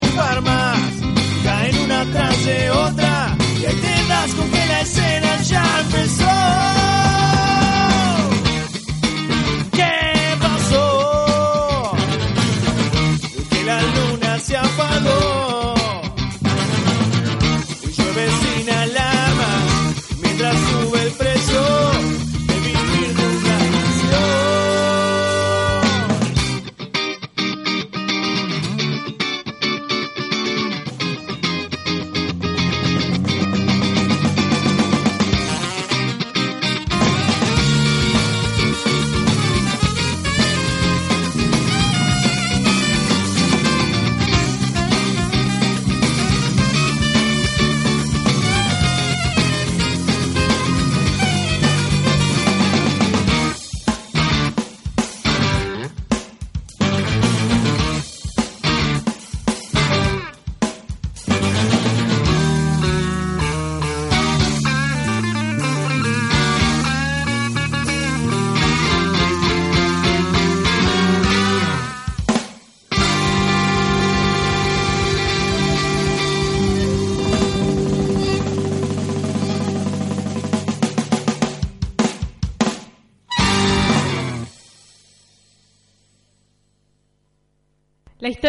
Farmas caen una tras de otra y ahí te das con que la escena ya empezó.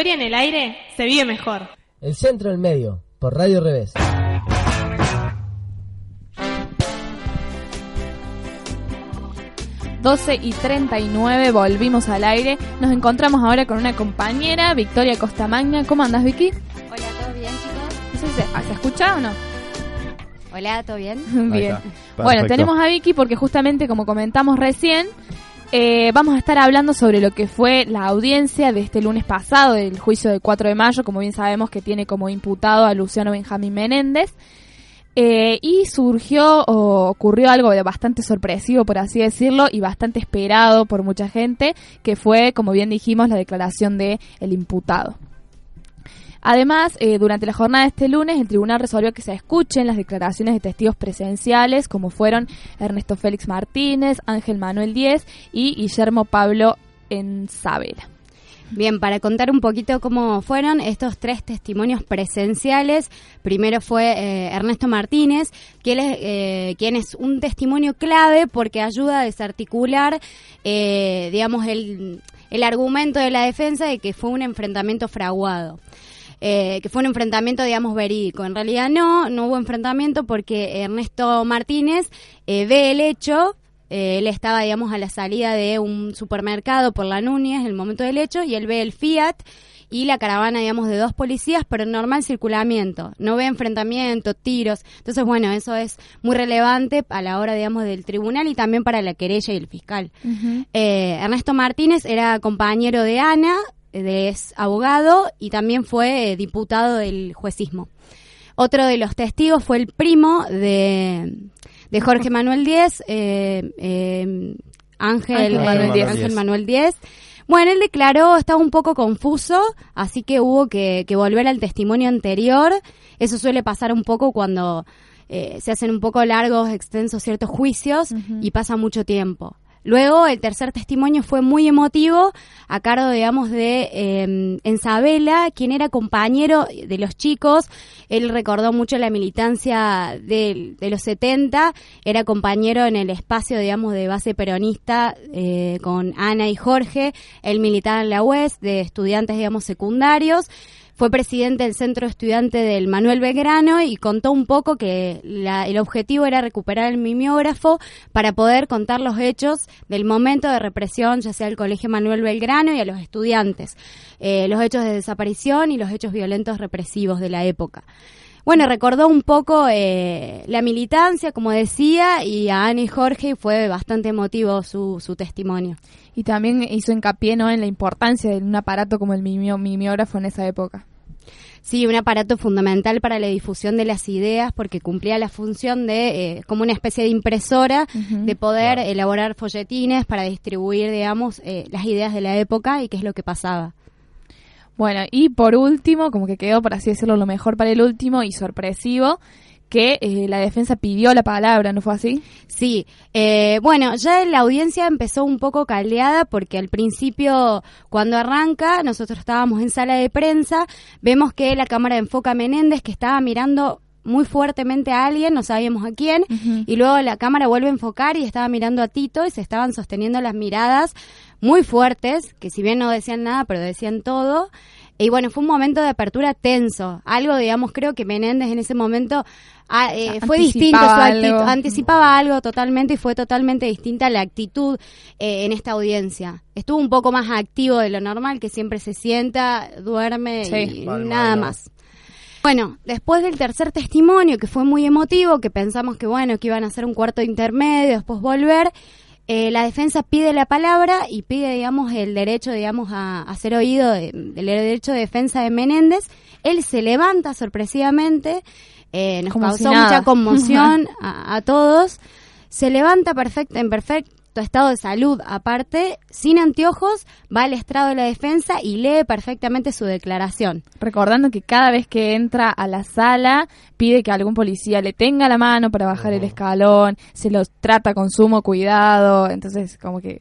Historia en el aire se vive mejor. El centro del medio, por Radio Revés. ...12 y 39, volvimos al aire. Nos encontramos ahora con una compañera, Victoria Costamagna. ¿Cómo andas, Vicky? Hola, ¿todo bien, chicos? No sé si ¿Se, ¿se escucha o no? Hola, ¿todo bien? Bien. Bueno, tenemos a Vicky porque justamente como comentamos recién, eh, vamos a estar hablando sobre lo que fue la audiencia de este lunes pasado del juicio del 4 de mayo, como bien sabemos que tiene como imputado a Luciano Benjamín Menéndez. Eh, y surgió o ocurrió algo de bastante sorpresivo, por así decirlo, y bastante esperado por mucha gente, que fue, como bien dijimos, la declaración de el imputado. Además, eh, durante la jornada de este lunes, el tribunal resolvió que se escuchen las declaraciones de testigos presenciales, como fueron Ernesto Félix Martínez, Ángel Manuel Díez y Guillermo Pablo Enzabela. Bien, para contar un poquito cómo fueron estos tres testimonios presenciales, primero fue eh, Ernesto Martínez, quien es, eh, quien es un testimonio clave porque ayuda a desarticular, digamos, el argumento de la defensa de que fue un enfrentamiento fraguado. Eh, que fue un enfrentamiento, digamos, verídico. En realidad no, no hubo enfrentamiento porque Ernesto Martínez eh, ve el hecho, eh, él estaba, digamos, a la salida de un supermercado por la Núñez en el momento del hecho y él ve el Fiat y la caravana, digamos, de dos policías, pero en normal circulamiento. No ve enfrentamiento, tiros. Entonces, bueno, eso es muy relevante a la hora, digamos, del tribunal y también para la querella y el fiscal. Eh, Ernesto Martínez era compañero de Ana, es abogado y también fue eh, diputado del juecismo. Otro de los testigos fue el primo de, de Jorge Manuel Díez, eh, eh, Ángel, Ángel Manuel Díez. Ángel Manuel Díez. Bueno, él declaró, estaba un poco confuso, así que hubo que, que volver al testimonio anterior. Eso suele pasar un poco cuando eh, se hacen un poco largos, extensos ciertos juicios y pasa mucho tiempo. Luego, el tercer testimonio fue muy emotivo, a cargo, digamos, de eh, Enzabela, quien era compañero de los chicos. Él recordó mucho la militancia de, de los 70, era compañero en el espacio, digamos, de base peronista eh, con Ana y Jorge. Él militaba en la UES de estudiantes, digamos, secundarios. Fue presidente del Centro Estudiante del Manuel Belgrano y contó un poco que la- el objetivo era recuperar el mimeógrafo para poder contar los hechos del momento de represión, ya sea al Colegio Manuel Belgrano y a los estudiantes, eh, los hechos de desaparición y los hechos violentos represivos de la época. Bueno, recordó un poco eh, la militancia, como decía, y a Ana y Jorge y fue bastante emotivo su, su testimonio. Y también hizo hincapié ¿no? en la importancia de un aparato como el mimeógrafo en esa época. Sí, un aparato fundamental para la difusión de las ideas porque cumplía la función de, eh, como una especie de impresora, de poder elaborar folletines para distribuir, digamos, eh, las ideas de la época y qué es lo que pasaba. Bueno, y por último, como que quedó, por así decirlo, lo mejor para el último y sorpresivo, que eh, la defensa pidió la palabra, ¿no fue así? Sí, eh, bueno, ya la audiencia empezó un poco caldeada porque al principio, cuando arranca, nosotros estábamos en sala de prensa, vemos que la cámara enfoca a Menéndez que estaba mirando muy fuertemente a alguien, no sabíamos a quién, y luego la cámara vuelve a enfocar y estaba mirando a Tito y se estaban sosteniendo las miradas muy fuertes, que si bien no decían nada, pero decían todo. Y bueno, fue un momento de apertura tenso. Algo, digamos, creo que Menéndez en ese momento ah, eh, fue distinto, su Anticipaba actitud, algo. anticipaba algo totalmente y fue totalmente distinta la actitud eh, en esta audiencia. Estuvo un poco más activo de lo normal, que siempre se sienta, duerme Sí. y Mal, nada mal, no. más. Bueno, después del tercer testimonio, que fue muy emotivo, que pensamos que bueno, que iban a hacer un cuarto intermedio, después volver, eh, la defensa pide la palabra y pide, digamos, el derecho, digamos, a, a ser oído, de- del derecho de defensa de Menéndez. Él se levanta sorpresivamente, eh, nos Como causó mucha conmoción a, a todos. Se levanta perfecto, en estado de salud aparte, sin anteojos, va al estrado de la defensa y lee perfectamente su declaración. Recordando que cada vez que entra a la sala pide que algún policía le tenga la mano para bajar el escalón, se los trata con sumo cuidado, entonces como que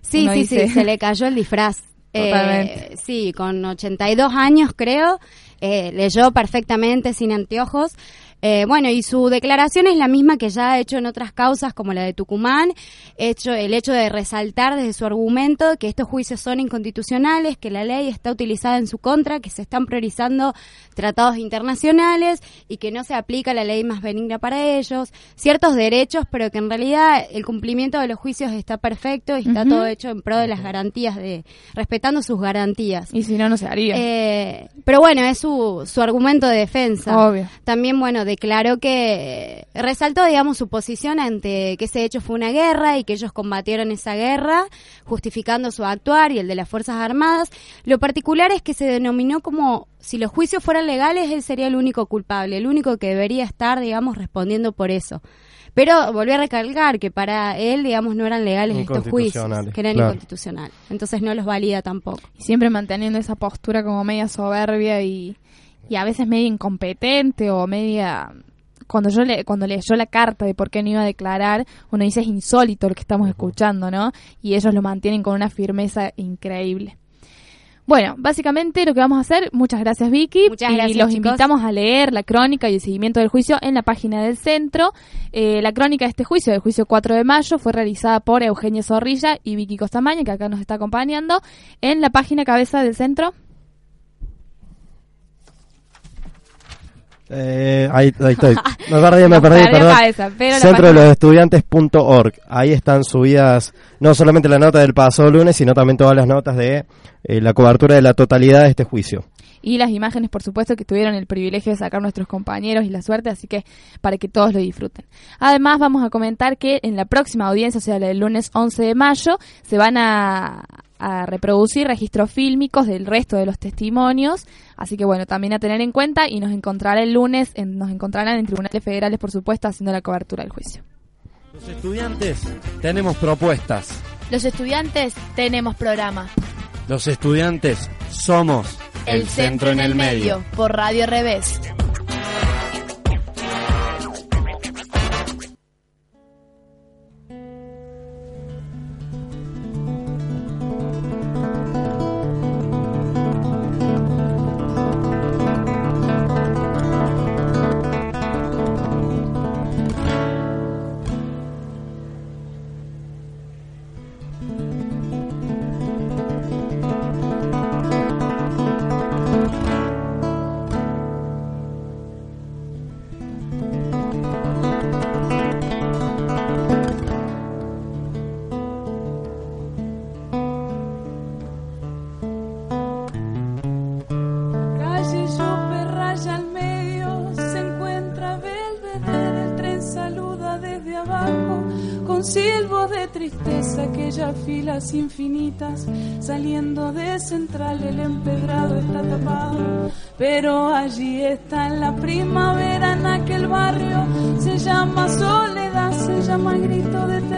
Sí, sí, dice- sí, se le cayó el disfraz. Eh, sí, con 82 años creo, eh, leyó perfectamente sin anteojos. Eh, bueno, y su declaración es la misma que ya ha hecho en otras causas como la de Tucumán, hecho el hecho de resaltar desde su argumento que estos juicios son inconstitucionales, que la ley está utilizada en su contra, que se están priorizando tratados internacionales y que no se aplica la ley más benigna para ellos, ciertos derechos, pero que en realidad el cumplimiento de los juicios está perfecto y está todo hecho en pro de las garantías, de respetando sus garantías. y si no no se haría. Eh, pero bueno, es su, su argumento de defensa. Obvio. También, bueno, declaró que resaltó, digamos, su posición ante que ese hecho fue una guerra y que ellos combatieron esa guerra, justificando su actuar y el de las Fuerzas Armadas. Lo particular es que se denominó como si los juicios fueran legales, él sería el único culpable, el único que debería estar, digamos, respondiendo por eso. Pero volvió a recalcar que para él, digamos, no eran legales estos juicios, que eran claro. inconstitucionales. Entonces no los valida tampoco. Y siempre manteniendo esa postura como media soberbia y, y a veces media incompetente o media cuando yo le, cuando leyó la carta de por qué no iba a declarar, uno dice es insólito lo que estamos escuchando, ¿no? Y ellos lo mantienen con una firmeza increíble. Bueno, básicamente lo que vamos a hacer, muchas gracias Vicky, Muchas y gracias, los chicos. invitamos a leer la crónica y el seguimiento del juicio en la página del centro. Eh, la crónica de este juicio, del juicio 4 de mayo, fue realizada por Eugenia Zorrilla y Vicky Costamaña, que acá nos está acompañando, en la página cabeza del centro. Eh, ahí, ahí estoy. Me perdí, me perdí, perdón. cabeza, Centro de los estudiantes.org. Ahí están subidas no solamente la nota del pasado lunes, sino también todas las notas de eh, la cobertura de la totalidad de este juicio. y las imágenes, por supuesto, que tuvieron el privilegio de sacar nuestros compañeros y la suerte, así que para que todos lo disfruten. Además, vamos a comentar que en la próxima audiencia, o sea, la del lunes 11 de mayo, se van a, a reproducir registros fílmicos del resto de los testimonios, así que bueno, también a tener en cuenta y nos encontrará el lunes, en- nos encontrarán en tribunales federales, por supuesto, haciendo la cobertura del juicio. Los estudiantes tenemos propuestas. Los estudiantes tenemos programa. Los estudiantes somos El, centro en el medio, por Radio Revés. Filas infinitas, saliendo de central, el empedrado está tapado, Pero allí está en la primavera, en aquel barrio, se llama soledad, se llama grito de pidiendo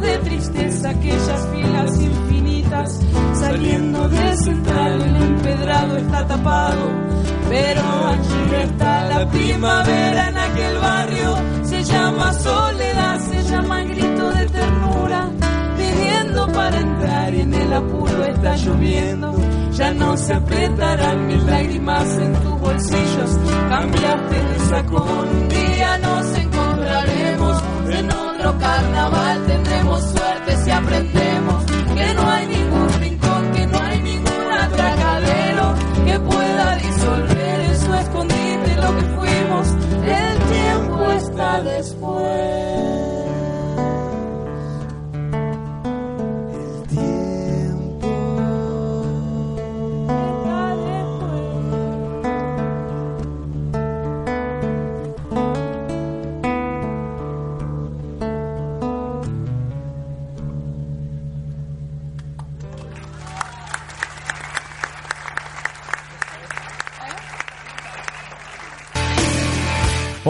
De tristeza, aquellas filas infinitas, saliendo de central, el empedrado está tapado, pero allí está la primavera en aquel barrio, se llama soledad, se llama grito de ternura, pidiendo para entrar en el apuro está lloviendo. Ya no se apretarán mis lágrimas en tus bolsillos. Cambiaste de sacón. Un día nos encontraremos en otro carnaval. Que no hay ningún rincón, que no hay ningún atracadero que pueda disolver en su escondite lo que fuimos. El tiempo está después.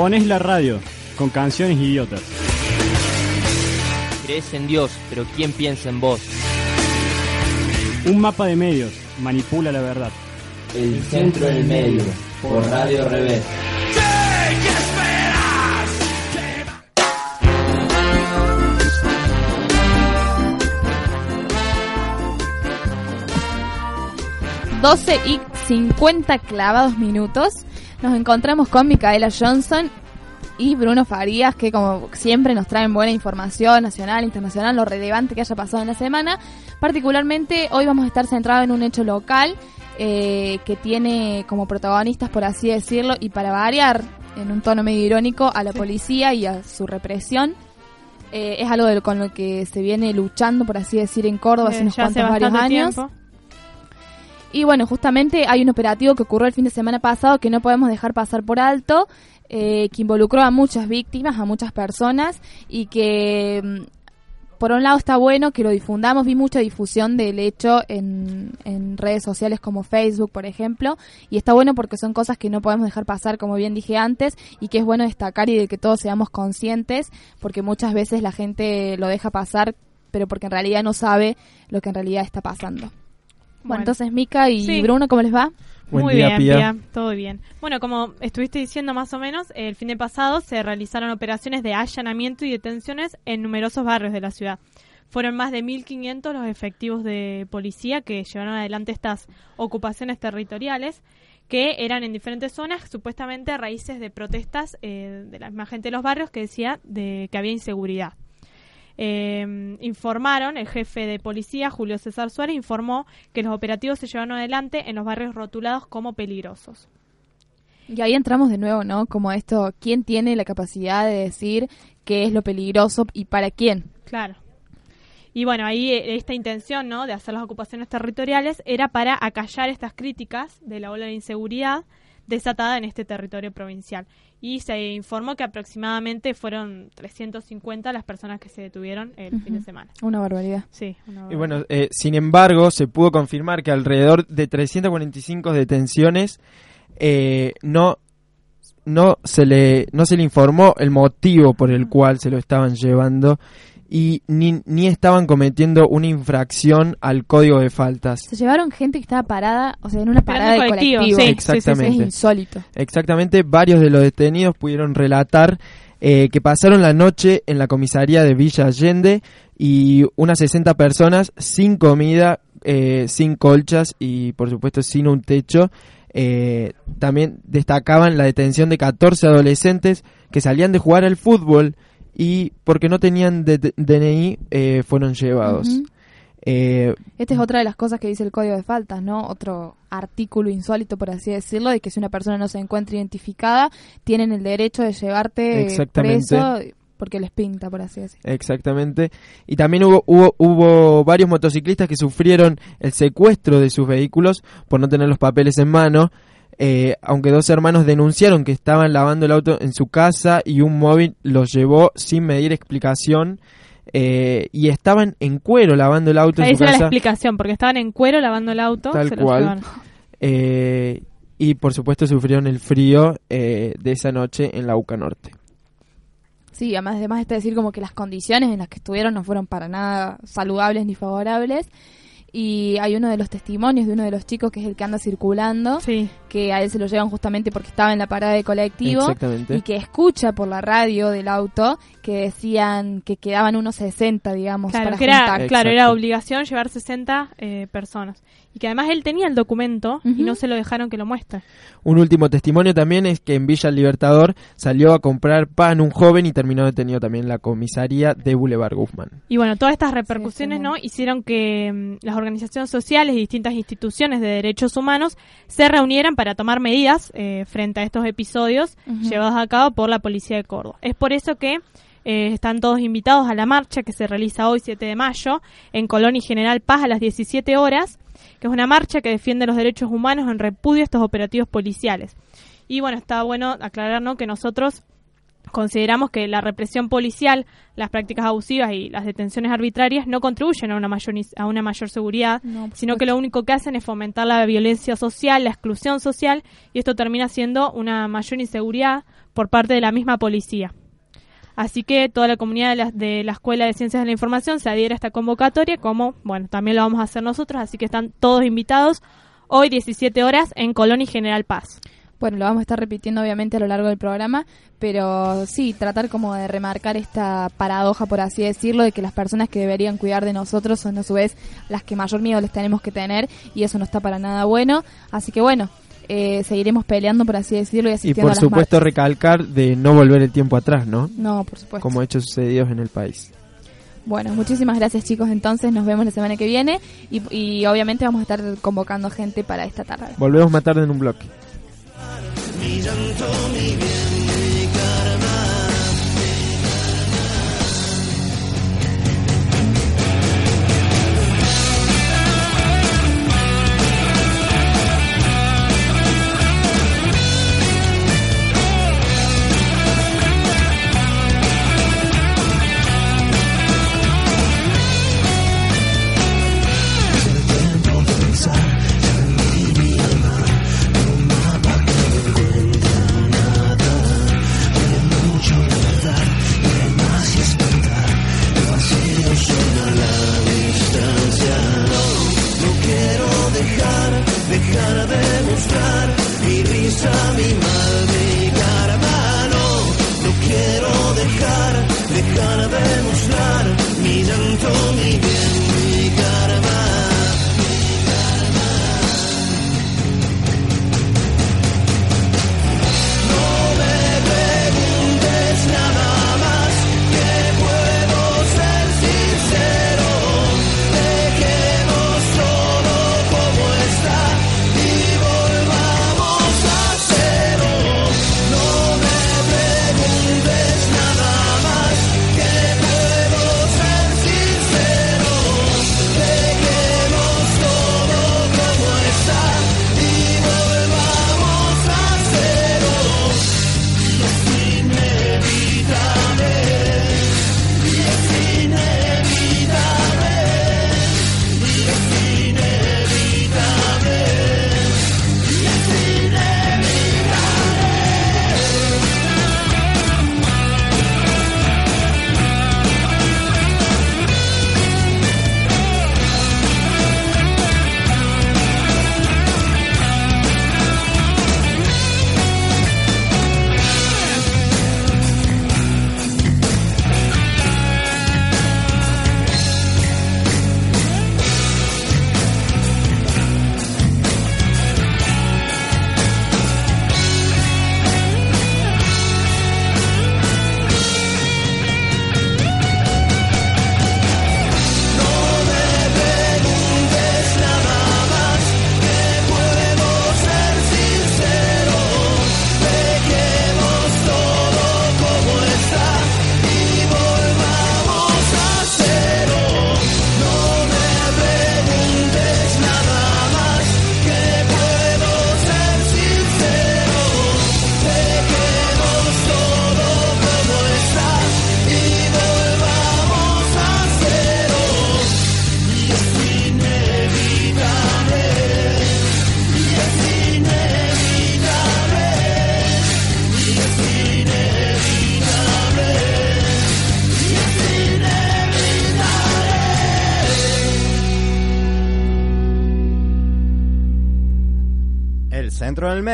Pones la radio con canciones idiotas. Crees en Dios, pero ¿quién piensa en vos? Un mapa de medios manipula la verdad. El centro del medio, por Radio Revés. Doce y 50 clavados minutos. Nos encontramos con Micaela Johnson y Bruno Farías, que como siempre nos traen buena información nacional, internacional, lo relevante que haya pasado en la semana. Particularmente hoy vamos a estar centrados en un hecho local eh, que tiene como protagonistas, por así decirlo, y para variar, en un tono medio irónico, a la policía y a su represión. Eh, es algo de- con lo que se viene luchando, por así decir, en Córdoba hace Eh, unos hace cuantos varios años. tiempo. Y bueno, justamente hay un operativo que ocurrió el fin de semana pasado que no podemos dejar pasar por alto, eh, que involucró a muchas víctimas, a muchas personas y que mm, por un lado está bueno que lo difundamos, vi mucha difusión del hecho en, en redes sociales como Facebook, por ejemplo, y está bueno porque son cosas que no podemos dejar pasar, como bien dije antes, y que es bueno destacar y de que todos seamos conscientes, porque muchas veces la gente lo deja pasar, pero porque en realidad no sabe lo que en realidad está pasando. Bueno, entonces Mica y Sí. Bruno, ¿cómo les va? Buen Muy día, bien. Pía, todo bien. Bueno, como estuviste diciendo más o menos, el fin de pasado se realizaron operaciones de allanamiento y detenciones en numerosos barrios de la ciudad. Fueron más de 1.500 los efectivos de policía que llevaron adelante estas ocupaciones territoriales que eran en diferentes zonas, supuestamente a raíces de protestas eh, de la misma gente de los barrios que decía de que había inseguridad. Eh, informaron, el jefe de policía, Julio César Suárez, informó que los operativos se llevaron adelante en los barrios rotulados como peligrosos. Y ahí entramos de nuevo, ¿no? Como esto, ¿quién tiene la capacidad de decir qué es lo peligroso y para quién? Claro. Y bueno, ahí eh, esta intención, ¿no? De hacer las ocupaciones territoriales era para acallar estas críticas de la ola de inseguridad desatada en este territorio provincial. Y se informó que aproximadamente fueron 350 las personas que se detuvieron el fin de semana. Una barbaridad. Sí, una Y bueno, eh, sin embargo, se pudo confirmar que alrededor de 345 detenciones eh, no no se le no se le informó el motivo por el cual se lo estaban llevando y ni, ni estaban cometiendo una infracción al código de faltas. Se llevaron gente que estaba parada, o sea, en una parada de colectivo, colectivo. sí, sí, Exactamente. Es insólito. Exactamente, varios de los detenidos pudieron relatar eh, que pasaron la noche en la comisaría de Villa Allende y unas 60 personas sin comida, eh, sin colchas y por supuesto sin un techo. Eh, también destacaban la detención de 14 adolescentes que salían de jugar al fútbol y porque no tenían DNI eh, fueron llevados. Eh, Esta es otra de las cosas que dice el Código de Faltas, ¿no? Otro artículo insólito, por así decirlo, de que si una persona no se encuentra identificada, tienen el derecho de llevarte Exactamente. preso porque les pinta, por así decirlo. Exactamente. Y también hubo, hubo, hubo varios motociclistas que sufrieron el secuestro de sus vehículos por no tener los papeles en mano. Eh, aunque dos hermanos denunciaron que estaban lavando el auto en su casa y un móvil los llevó sin medir explicación eh, y estaban en cuero lavando el auto Ahí en su esa era la casa. explicación, porque estaban en cuero lavando el auto. Tal se cual. Eh, y por supuesto sufrieron el frío eh, de esa noche en la UCA Norte. Sí, además, además está decir como que las condiciones en las que estuvieron no fueron para nada saludables ni favorables. Y hay uno de los testimonios de uno de los chicos que es el que anda circulando, que a él se lo llevan justamente porque estaba en la parada de colectivo Exactamente. y que escucha por la radio del auto que decían que quedaban unos 60, digamos, Claro, para que era, claro, era obligación llevar 60 eh, personas. Y que además él tenía el documento y no se lo dejaron que lo muestre. Un último testimonio también es que en Villa El Libertador salió a comprar pan un joven y terminó detenido también en la comisaría de Boulevard Guzmán. Y bueno, todas estas repercusiones no hicieron que mm, las organizaciones sociales y distintas instituciones de derechos humanos se reunieran para tomar medidas eh, frente a estos episodios llevados a cabo por la policía de Córdoba. Es por eso que eh, están todos invitados a la marcha que se realiza hoy 7 de mayo en Colón y General Paz a las 17 horas, que es una marcha que defiende los derechos humanos en repudio a estos operativos policiales. Y bueno, está bueno aclarar ¿no? que nosotros consideramos que la represión policial, las prácticas abusivas y las detenciones arbitrarias no contribuyen a una mayor, a una mayor seguridad, No, sino que lo único que hacen es fomentar la violencia social, la exclusión social, y esto termina siendo una mayor inseguridad por parte de la misma policía. Así que toda la comunidad de la, de la Escuela de Ciencias de la Información se adhiere a esta convocatoria, como, bueno, también lo vamos a hacer nosotros, así que están todos invitados hoy 17 horas en Colón y General Paz. Bueno, lo vamos a estar repitiendo obviamente a lo largo del programa, pero sí, tratar como de remarcar esta paradoja, por así decirlo, de que las personas que deberían cuidar de nosotros son a su vez las que mayor miedo les tenemos que tener y eso no está para nada bueno. Así que bueno, eh, seguiremos peleando, por así decirlo, y Y asistiendo por a las supuesto marchas. recalcar de no volver el tiempo atrás, ¿no? No, por supuesto. Como hechos sucedidos en el país. Bueno, muchísimas gracias chicos, entonces nos vemos la semana que viene y, y obviamente vamos a estar convocando gente para esta tarde. Volvemos más tarde en un bloque. Mi llanto, mi bien, mi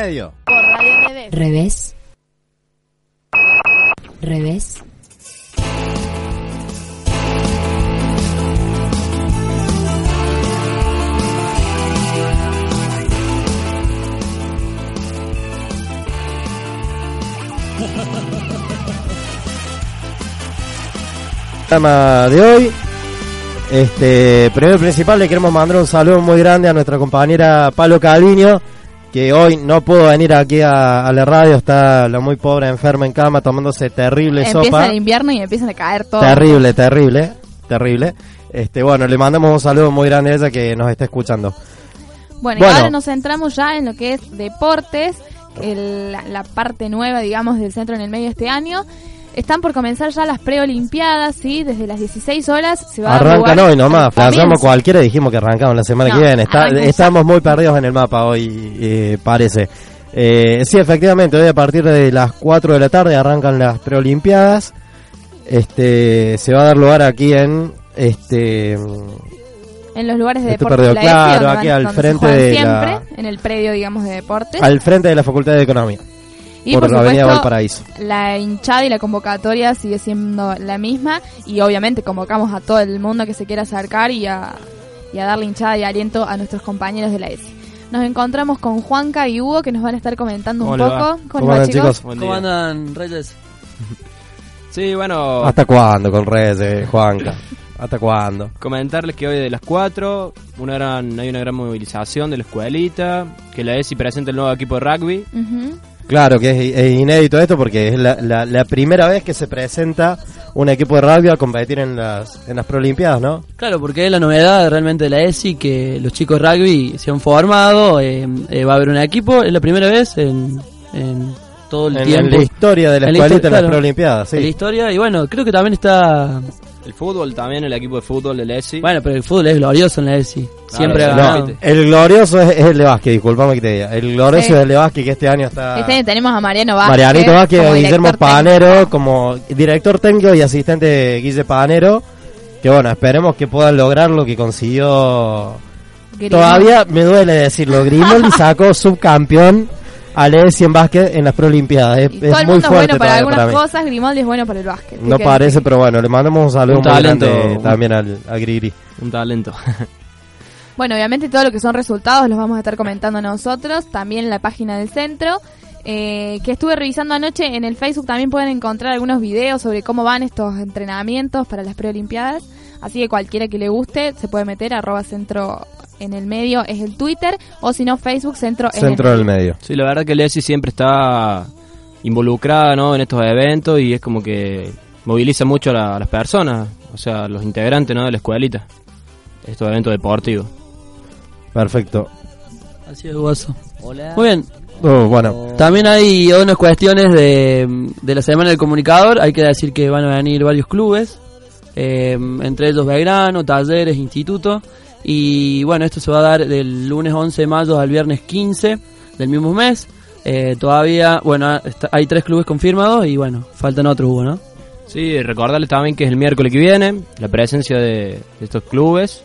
medio. Por Radio Revés. Revés. Revés. programa de hoy. Este, primero principal le queremos mandar un saludo muy grande a nuestra compañera Palo Calviño, que hoy no pudo venir aquí a, a la radio, está la muy pobre enferma en cama tomándose terrible Empieza sopa. el invierno y empiezan a caer todo. Terrible, terrible, terrible. Este, bueno, le mandamos un saludo muy grande a ella que nos está escuchando. Bueno, Bueno. y ahora nos centramos ya en lo que es deportes, el- la parte nueva, digamos, del centro en el medio este año. Están por comenzar ya las preolimpiadas, ¿sí? Desde las 16 horas se va a dar Arrancan lugar- hoy nomás, flasheamos cualquiera y dijimos que arrancamos la semana No, que viene. Está- estamos muy perdidos en el mapa hoy, eh, parece. Eh, sí, efectivamente, hoy a partir de las 4 de la tarde arrancan las preolimpiadas. Este, se va a dar lugar aquí en este en los lugares de Esto deportes ESI, claro, aquí al frente de siempre, la- en el predio, digamos, de deportes. al frente de la Facultad de Economía. Y por, por, la Avenida supuesto, Valparaíso. la hinchada y la convocatoria sigue siendo la misma y obviamente convocamos a todo el mundo que se quiera acercar y a, y a darle hinchada y aliento a nuestros compañeros de la ESI. Nos encontramos con Juanca y Hugo que nos van a estar comentando un ¿Cómo le va? poco. ¿Cómo va, andan, chicos? Buen ¿Cómo día. andan, Reyes? Sí, bueno, ¿Hasta cuándo con Reyes, Juanca? ¿Hasta cuándo? comentarles que hoy de las 4 una gran, hay una gran movilización de la escuelita, que la ESI presenta el nuevo equipo de rugby. Ujú. Claro que es, es inédito esto porque es la, la- la primera vez que se presenta un equipo de rugby a competir en las, en las Prolimpiadas, ¿no? Claro, porque es la novedad realmente de la ESI que los chicos de rugby se han formado, eh, eh, va a haber un equipo, es la primera vez en, en todo el En, en tiempo. la historia de la En la en las claro. Prolimpiadas, En la sí. historia, y bueno, creo que también está... El fútbol también, el equipo de fútbol de la ESI. Bueno, pero el fútbol es glorioso en la ESI. Siempre ha sí, ganado. No, el glorioso es, es el de Vázquez, disculpame que te diga. El glorioso Sí. es el de Vázquez que este año está... Este año tenemos a Mariano Vázquez. Marianito Vázquez, como Guillermo Panero como director técnico y asistente Guille Panero. Que bueno, esperemos que puedan lograr lo que consiguió. Todavía me duele decirlo. Grimaldi sacó subcampeón al ESI en básquet en las Prolimpiadas. Es, Y es todo el muy mundo es fuerte bueno para algunas para cosas, Grimaldi es bueno para el básquet. No ¿Qué parece, pero bueno, le mandamos un saludo Un muy talento, grande un- también al, a Grigri. Un talento. Bueno, obviamente todo lo que son resultados los vamos a estar comentando nosotros, también en la página del centro, eh, que estuve revisando anoche en el Facebook, también pueden encontrar algunos videos sobre cómo van estos entrenamientos para las preolimpiadas, así que cualquiera que le guste se puede meter, arroba centro en el medio es el Twitter, o si no Facebook centro en Centro el del medio. Sí, la verdad que la ESI siempre está involucrada ¿no? en estos eventos y es como que moviliza mucho a, la- a las personas, o sea, los integrantes ¿no? de la escuelita, estos eventos deportivos. Perfecto. Así es, Guaso. Hola. Muy bien. Oh, bueno, También hay unas cuestiones de, de la Semana del Comunicador. Hay que decir que van a venir varios clubes, eh, entre ellos Belgrano, Talleres, Instituto. Y bueno, esto se va a dar del lunes 11 de mayo al viernes 15 del mismo mes. Eh, todavía, bueno, hay tres clubes confirmados y bueno, faltan otros, Hugo, ¿no? Sí, recordarles también que es el miércoles que viene, la presencia de, de estos clubes.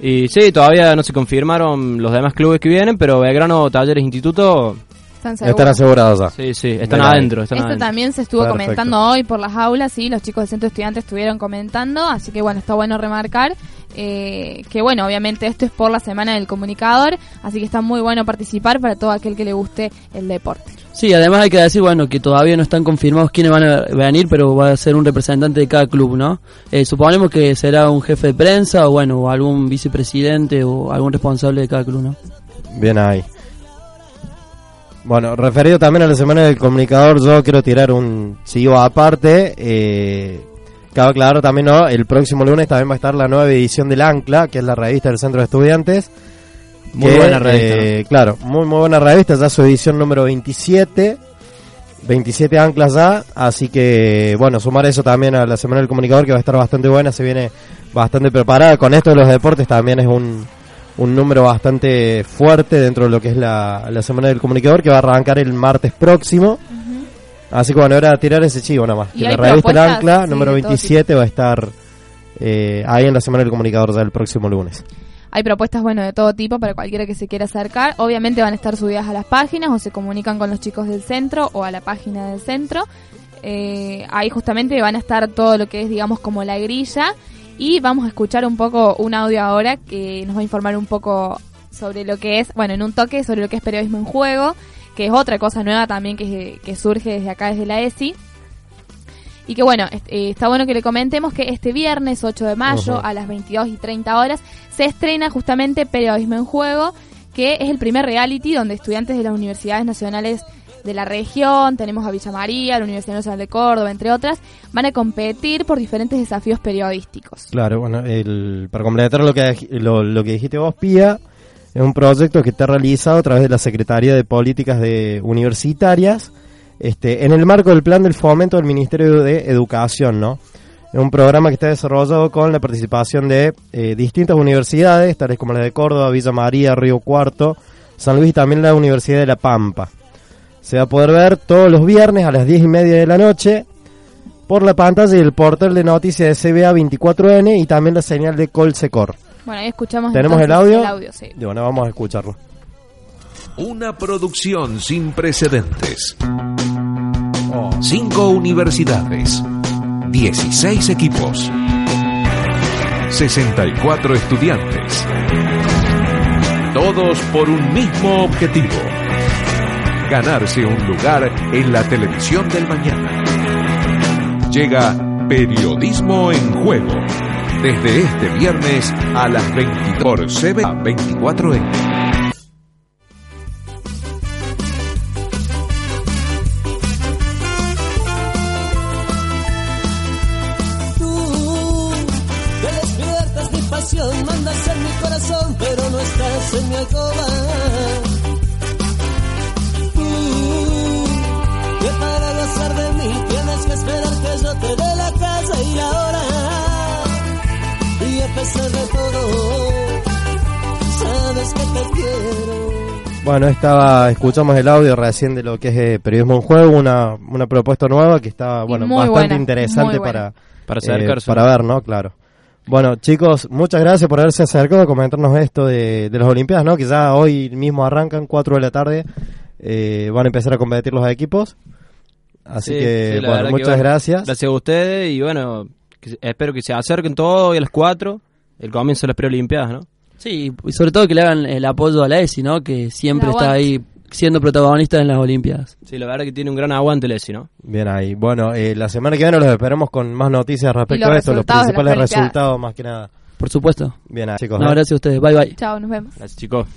Y sí, todavía no se confirmaron los demás clubes que vienen, pero Belgrano, Talleres, Instituto, Están están seguros. asegurados ya. sí, sí, están Mira adentro. Están Esto adentro. también se estuvo Perfecto. comentando hoy por las aulas, sí, los chicos del centro de estudiantes estuvieron comentando, así que bueno, está bueno remarcar eh, que bueno, obviamente esto es por la semana del comunicador, así que está muy bueno participar para todo aquel que le guste el deporte. Sí, además hay que decir, bueno, que todavía no están confirmados quiénes van a venir, pero va a ser un representante de cada club, ¿no? Eh, suponemos que será un jefe de prensa o, bueno, o algún vicepresidente o algún responsable de cada club, ¿no? Bien ahí. Bueno, referido también a la semana del comunicador, yo quiero tirar un sigo aparte. Eh, cabe claro también, ¿no? El próximo lunes también va a estar la nueva edición del Ancla, que es la revista del Centro de Estudiantes. Muy que, buena revista, eh, Claro, muy, muy buena revista, ya su edición número 27. 27 anclas ya, así que bueno, sumar eso también a la Semana del Comunicador que va a estar bastante buena, se viene bastante preparada. Con esto de los deportes también es un, un número bastante fuerte dentro de lo que es la, la Semana del Comunicador que va a arrancar el martes próximo. Así que bueno, ahora tirar ese chivo nada más. Que la revista El Ancla, sí, número de todo 27, va a estar eh, ahí en la Semana del Comunicador ya el próximo lunes. Hay propuestas, bueno, de todo tipo para cualquiera que se quiera acercar. Obviamente van a estar subidas a las páginas o se comunican con los chicos del centro o a la página del centro. Eh, ahí justamente van a estar todo lo que es, digamos, como la grilla. Y vamos a escuchar un poco un audio ahora que nos va a informar un poco sobre lo que es, bueno, en un toque sobre lo que es periodismo en juego, que es otra cosa nueva también que, que surge desde acá, desde la ESI. Y que bueno, eh, está bueno que le comentemos que este viernes 8 de mayo a las 22 y 30 horas se estrena justamente Periodismo en Juego, que es el primer reality donde estudiantes de las universidades nacionales de la región, tenemos a Villa María, la Universidad Nacional de Córdoba, entre otras, van a competir por diferentes desafíos periodísticos. Claro, bueno, el, para completar lo que, lo, lo que dijiste vos, Pía, es un proyecto que está realizado a través de la Secretaría de Políticas de Universitarias, este, en el marco del plan del fomento del Ministerio de Educación, ¿no? Es un programa que está desarrollado con la participación de eh, distintas universidades, tales como la de Córdoba, Villa María, Río Cuarto, San Luis y también la Universidad de La Pampa. Se va a poder ver todos los viernes a las 10 y media de la noche por la pantalla y el portal de noticias de CBA 24N y también la señal de Colsecor. Bueno, ahí escuchamos ¿Tenemos el audio? el audio, sí. Y bueno, vamos a escucharlo. Una producción sin precedentes. Cinco universidades. 16 equipos. 64 estudiantes. Todos por un mismo objetivo. Ganarse un lugar en la televisión del mañana. Llega Periodismo en Juego. Desde este viernes a las 20 por CBA 24N. Tú que despiertas mi pasión, mandas en mi corazón, pero no estás en mi alcoba. Gozar de mí tienes que esperar que yo te dé la casa y la hora. Y a pesar de todo, sabes que te quiero. Bueno, estaba, escuchamos el audio recién de lo que es eh, periodismo en juego, una, una propuesta nueva que está, bueno, muy bastante buena, interesante muy buena. para, Para eh, para ver, ¿no? Claro. Bueno, chicos, muchas gracias por haberse acercado a comentarnos esto de, de las Olimpiadas, ¿no? Que ya hoy mismo arrancan, 4 de la tarde, eh, van a empezar a competir los equipos. Así Sí, que, sí, bueno, que, muchas bueno, gracias. Gracias a ustedes y bueno, que espero que se acerquen todos hoy a las 4, el comienzo de las preolimpiadas, ¿no? Sí, y sobre todo que le hagan el apoyo a la ESI, ¿no? Que siempre está aguante. ahí siendo protagonista en las Olimpiadas. Sí, la verdad que tiene un gran aguante el ESI, ¿no? Bien ahí. Bueno, eh, la semana que viene los esperamos con más noticias respecto a esto, los principales resultados más que nada. Por supuesto. Bien ahí, chicos. No, ¿eh? gracias a ustedes. Bye, bye. Chao, nos vemos. Gracias, chicos.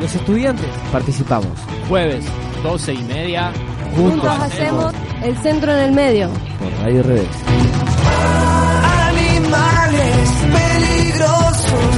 Los estudiantes participamos. Jueves, 12 y media. Juntos hacemos el centro en el medio. Por Radio Revés. Animales peligrosos,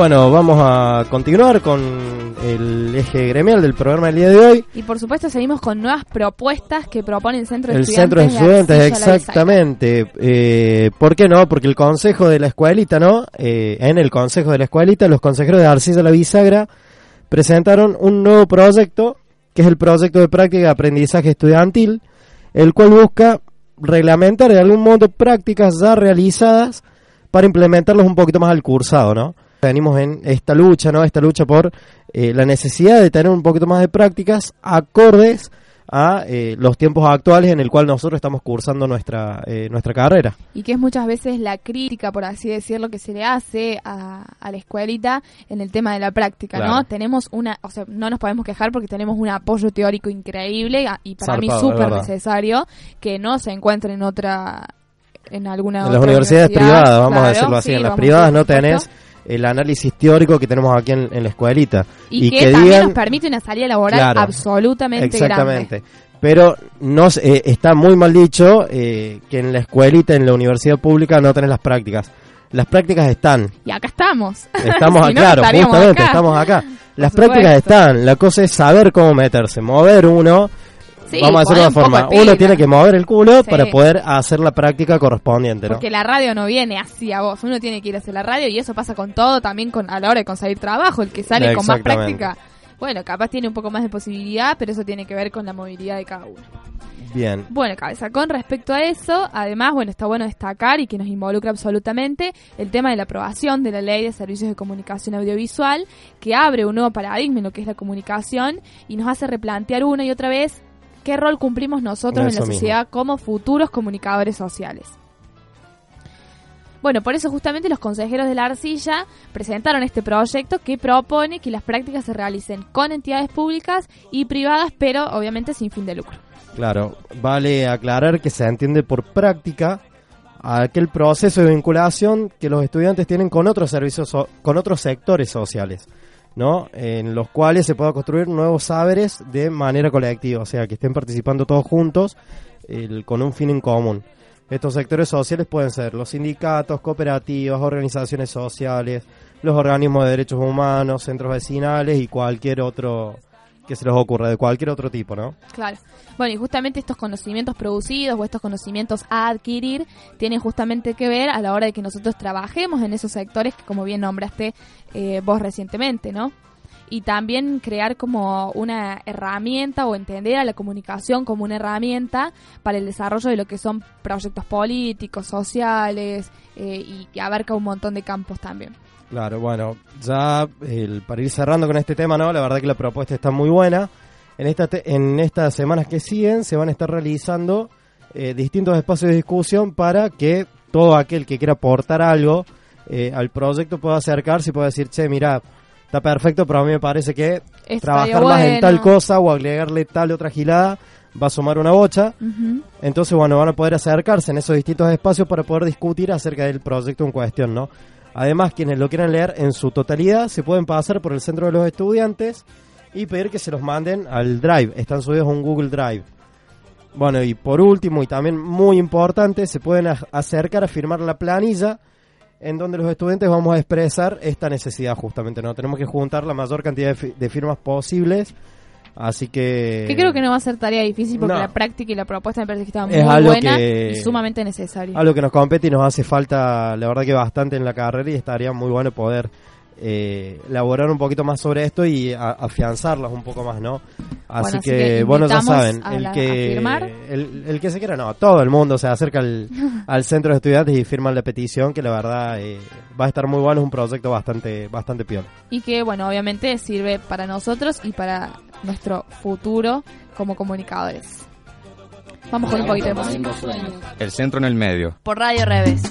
Bueno, vamos a continuar con el eje gremial del programa del día de hoy. Y por supuesto seguimos con nuevas propuestas que propone el Centro de El Estudiantes. centro de estudiantes, exactamente. Eh, ¿Por qué no? Porque el consejo de la escuelita, ¿no? Eh, en el consejo de la escuelita, los consejeros de Arcilla La Bisagra presentaron un nuevo proyecto, que es el proyecto de práctica de aprendizaje estudiantil, el cual busca reglamentar de algún modo prácticas ya realizadas para implementarlos un poquito más al cursado, ¿no? Venimos en esta lucha, ¿no? Esta lucha por eh, la necesidad de tener un poquito más de prácticas acordes a eh, los tiempos actuales en el cual nosotros estamos cursando nuestra eh, nuestra carrera. Y que es muchas veces la crítica, por así decirlo, que se le hace a, a la escuelita en el tema de la práctica, ¿no? Tenemos una, o sea, no nos podemos quejar porque tenemos un apoyo teórico increíble y para mí Zarpado, es súper necesario que no se encuentre en otra, en alguna En otra las universidades universidad, privadas, vamos a decirlo así, sí, en las privadas no tenés. El análisis teórico que tenemos aquí en, en la escuelita. Y, que, también nos permite una salida laboral Claro, absolutamente Exactamente. grande. Pero no, eh, está muy mal dicho eh, que en la escuelita, en la universidad pública, no tenés las prácticas. Las prácticas están. Y acá estamos. Estamos Si no, claro, justamente acá. estamos acá. Las prácticas están, la cosa es saber cómo meterse, mover uno. Sí, Vamos a hacer poner una forma. de. Uno tiene que mover el culo Sí. para poder hacer la práctica correspondiente, ¿no? Porque la radio no viene hacia vos, uno tiene que ir hacia la radio y eso pasa con todo, también con a la hora de conseguir trabajo, el que sale con más práctica, bueno, capaz tiene un poco más de posibilidad, pero eso tiene que ver con la movilidad de cada uno. Bien. Bueno, cabeza, con respecto a eso, además, bueno, está bueno destacar y que nos involucra absolutamente el tema de la aprobación de la Ley de Servicios de Comunicación Audiovisual, que abre un nuevo paradigma en lo que es la comunicación y nos hace replantear una y otra vez qué rol cumplimos nosotros en la mismo. sociedad como futuros comunicadores sociales. Bueno, por eso justamente los consejeros de la arcilla presentaron este proyecto que propone que las prácticas se realicen con entidades públicas y privadas, pero obviamente sin fin de lucro. Claro, vale aclarar que se entiende por práctica aquel proceso de vinculación que los estudiantes tienen con otros servicios, so- con otros sectores sociales, ¿no? En los cuales se pueda construir nuevos saberes de manera colectiva, o sea, que estén participando todos juntos el- con un fin en común. Estos sectores sociales pueden ser los sindicatos, cooperativas, organizaciones sociales, los organismos de derechos humanos, centros vecinales y cualquier otro que se les ocurra, de cualquier otro tipo, ¿no? Claro. Bueno, y justamente estos conocimientos producidos o estos conocimientos a adquirir tienen justamente que ver a la hora de que nosotros trabajemos en esos sectores que, como bien nombraste eh, vos recientemente, ¿no? Y también crear como una herramienta o entender a la comunicación como una herramienta para el desarrollo de lo que son proyectos políticos, sociales eh, y que abarca un montón de campos también. Claro, bueno, ya el- para ir cerrando con este tema, ¿no? La verdad que la propuesta está muy buena. En, esta te- en estas semanas que siguen se van a estar realizando eh, distintos espacios de discusión para que todo aquel que quiera aportar algo eh, al proyecto pueda acercarse y pueda decir, che, mira, está perfecto, pero a mí me parece que Estaría trabajar más en tal cosa o agregarle tal otra gilada va a sumar una bocha. Entonces, bueno, van a poder acercarse en esos distintos espacios para poder discutir acerca del proyecto en cuestión, ¿no? Además, quienes lo quieran leer en su totalidad se pueden pasar por el centro de los estudiantes y pedir que se los manden al Drive. Están subidos a un Google Drive. Bueno, y por último, y también muy importante, se pueden acercar a firmar la planilla en donde los estudiantes vamos a expresar esta necesidad justamente, ¿no? Tenemos que juntar la mayor cantidad de, fi- de firmas posibles, así que... Que creo que no va a ser tarea difícil porque no. la práctica y la propuesta me parece que está muy Es algo buena que- y sumamente necesaria. algo que nos compete y nos hace falta, la verdad que bastante en la carrera y estaría muy bueno poder eh, elaborar un poquito más sobre esto y a- afianzarlas un poco más, ¿no? Así Bueno, así que, que bueno, ya saben, el la- que el, el que se quiera, no, todo el mundo se acerca al, al centro de estudiantes y firman la petición, que la verdad eh, va a estar muy bueno, es un proyecto bastante bastante piola. Y que, bueno, obviamente sirve para nosotros y para nuestro futuro como comunicadores. Vamos con un poquito de música. El centro en el medio. Por Radio Revés.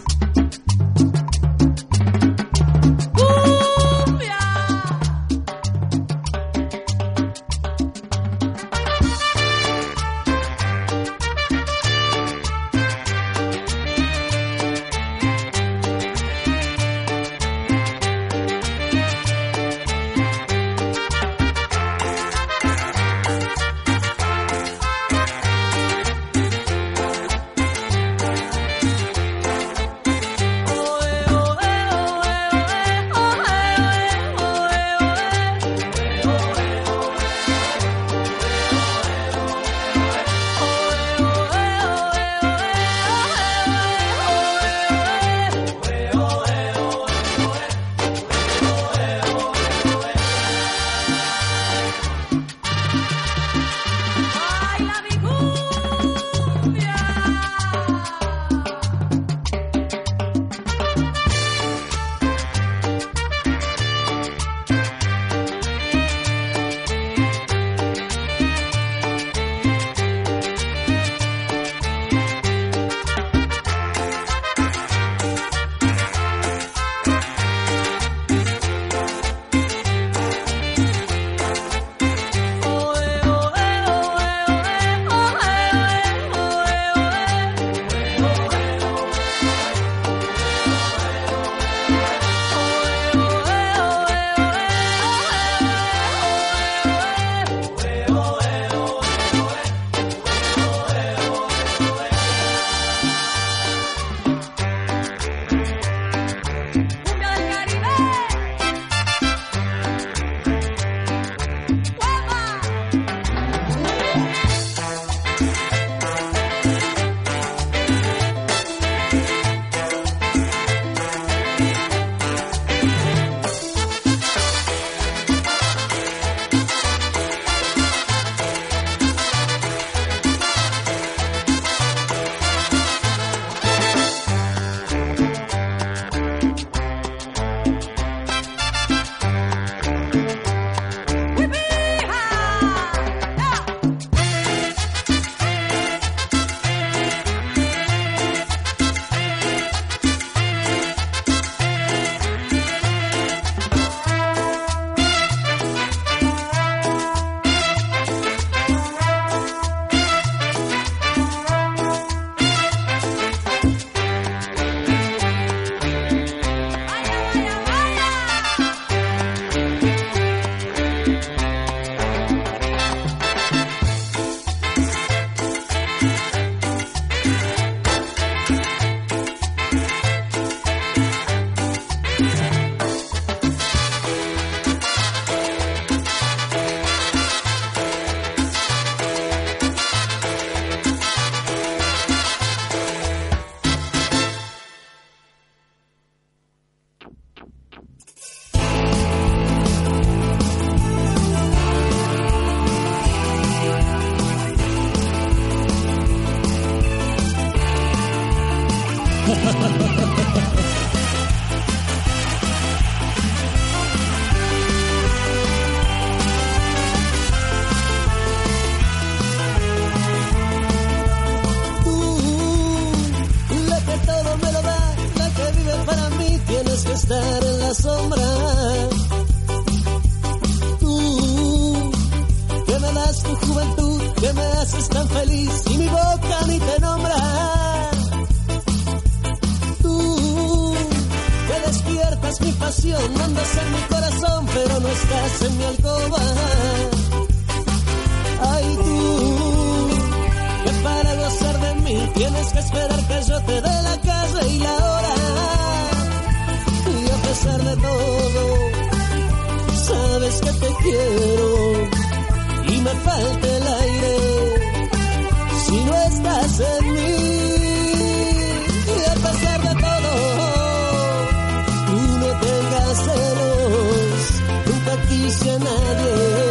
Que me haces tan feliz y mi boca ni te nombra. Tú, que despiertas mi pasión, mandas en mi corazón, pero no estás en mi alcoba. Ay, tú, que para gozar de mí tienes que esperar que yo te dé la casa y la hora. Y a pesar de todo, sabes que te quiero me falta el aire si no estás en mí. Y a pesar de todo, tú no tengas celos, nunca quise a nadie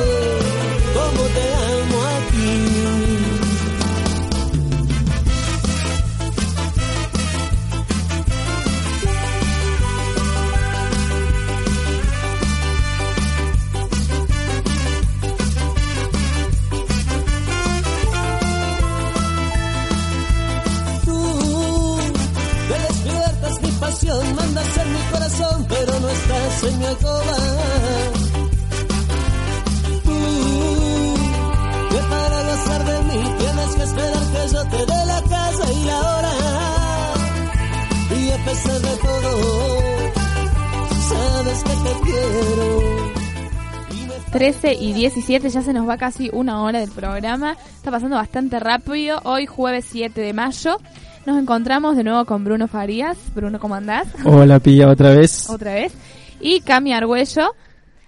13 y 17, ya se nos va casi una hora del programa. Está pasando bastante rápido. Hoy, jueves 7 de mayo, nos encontramos de nuevo con Bruno Farías. Bruno, ¿cómo andás? Hola, Pilla, otra vez. Otra vez. Y Cami Argüello.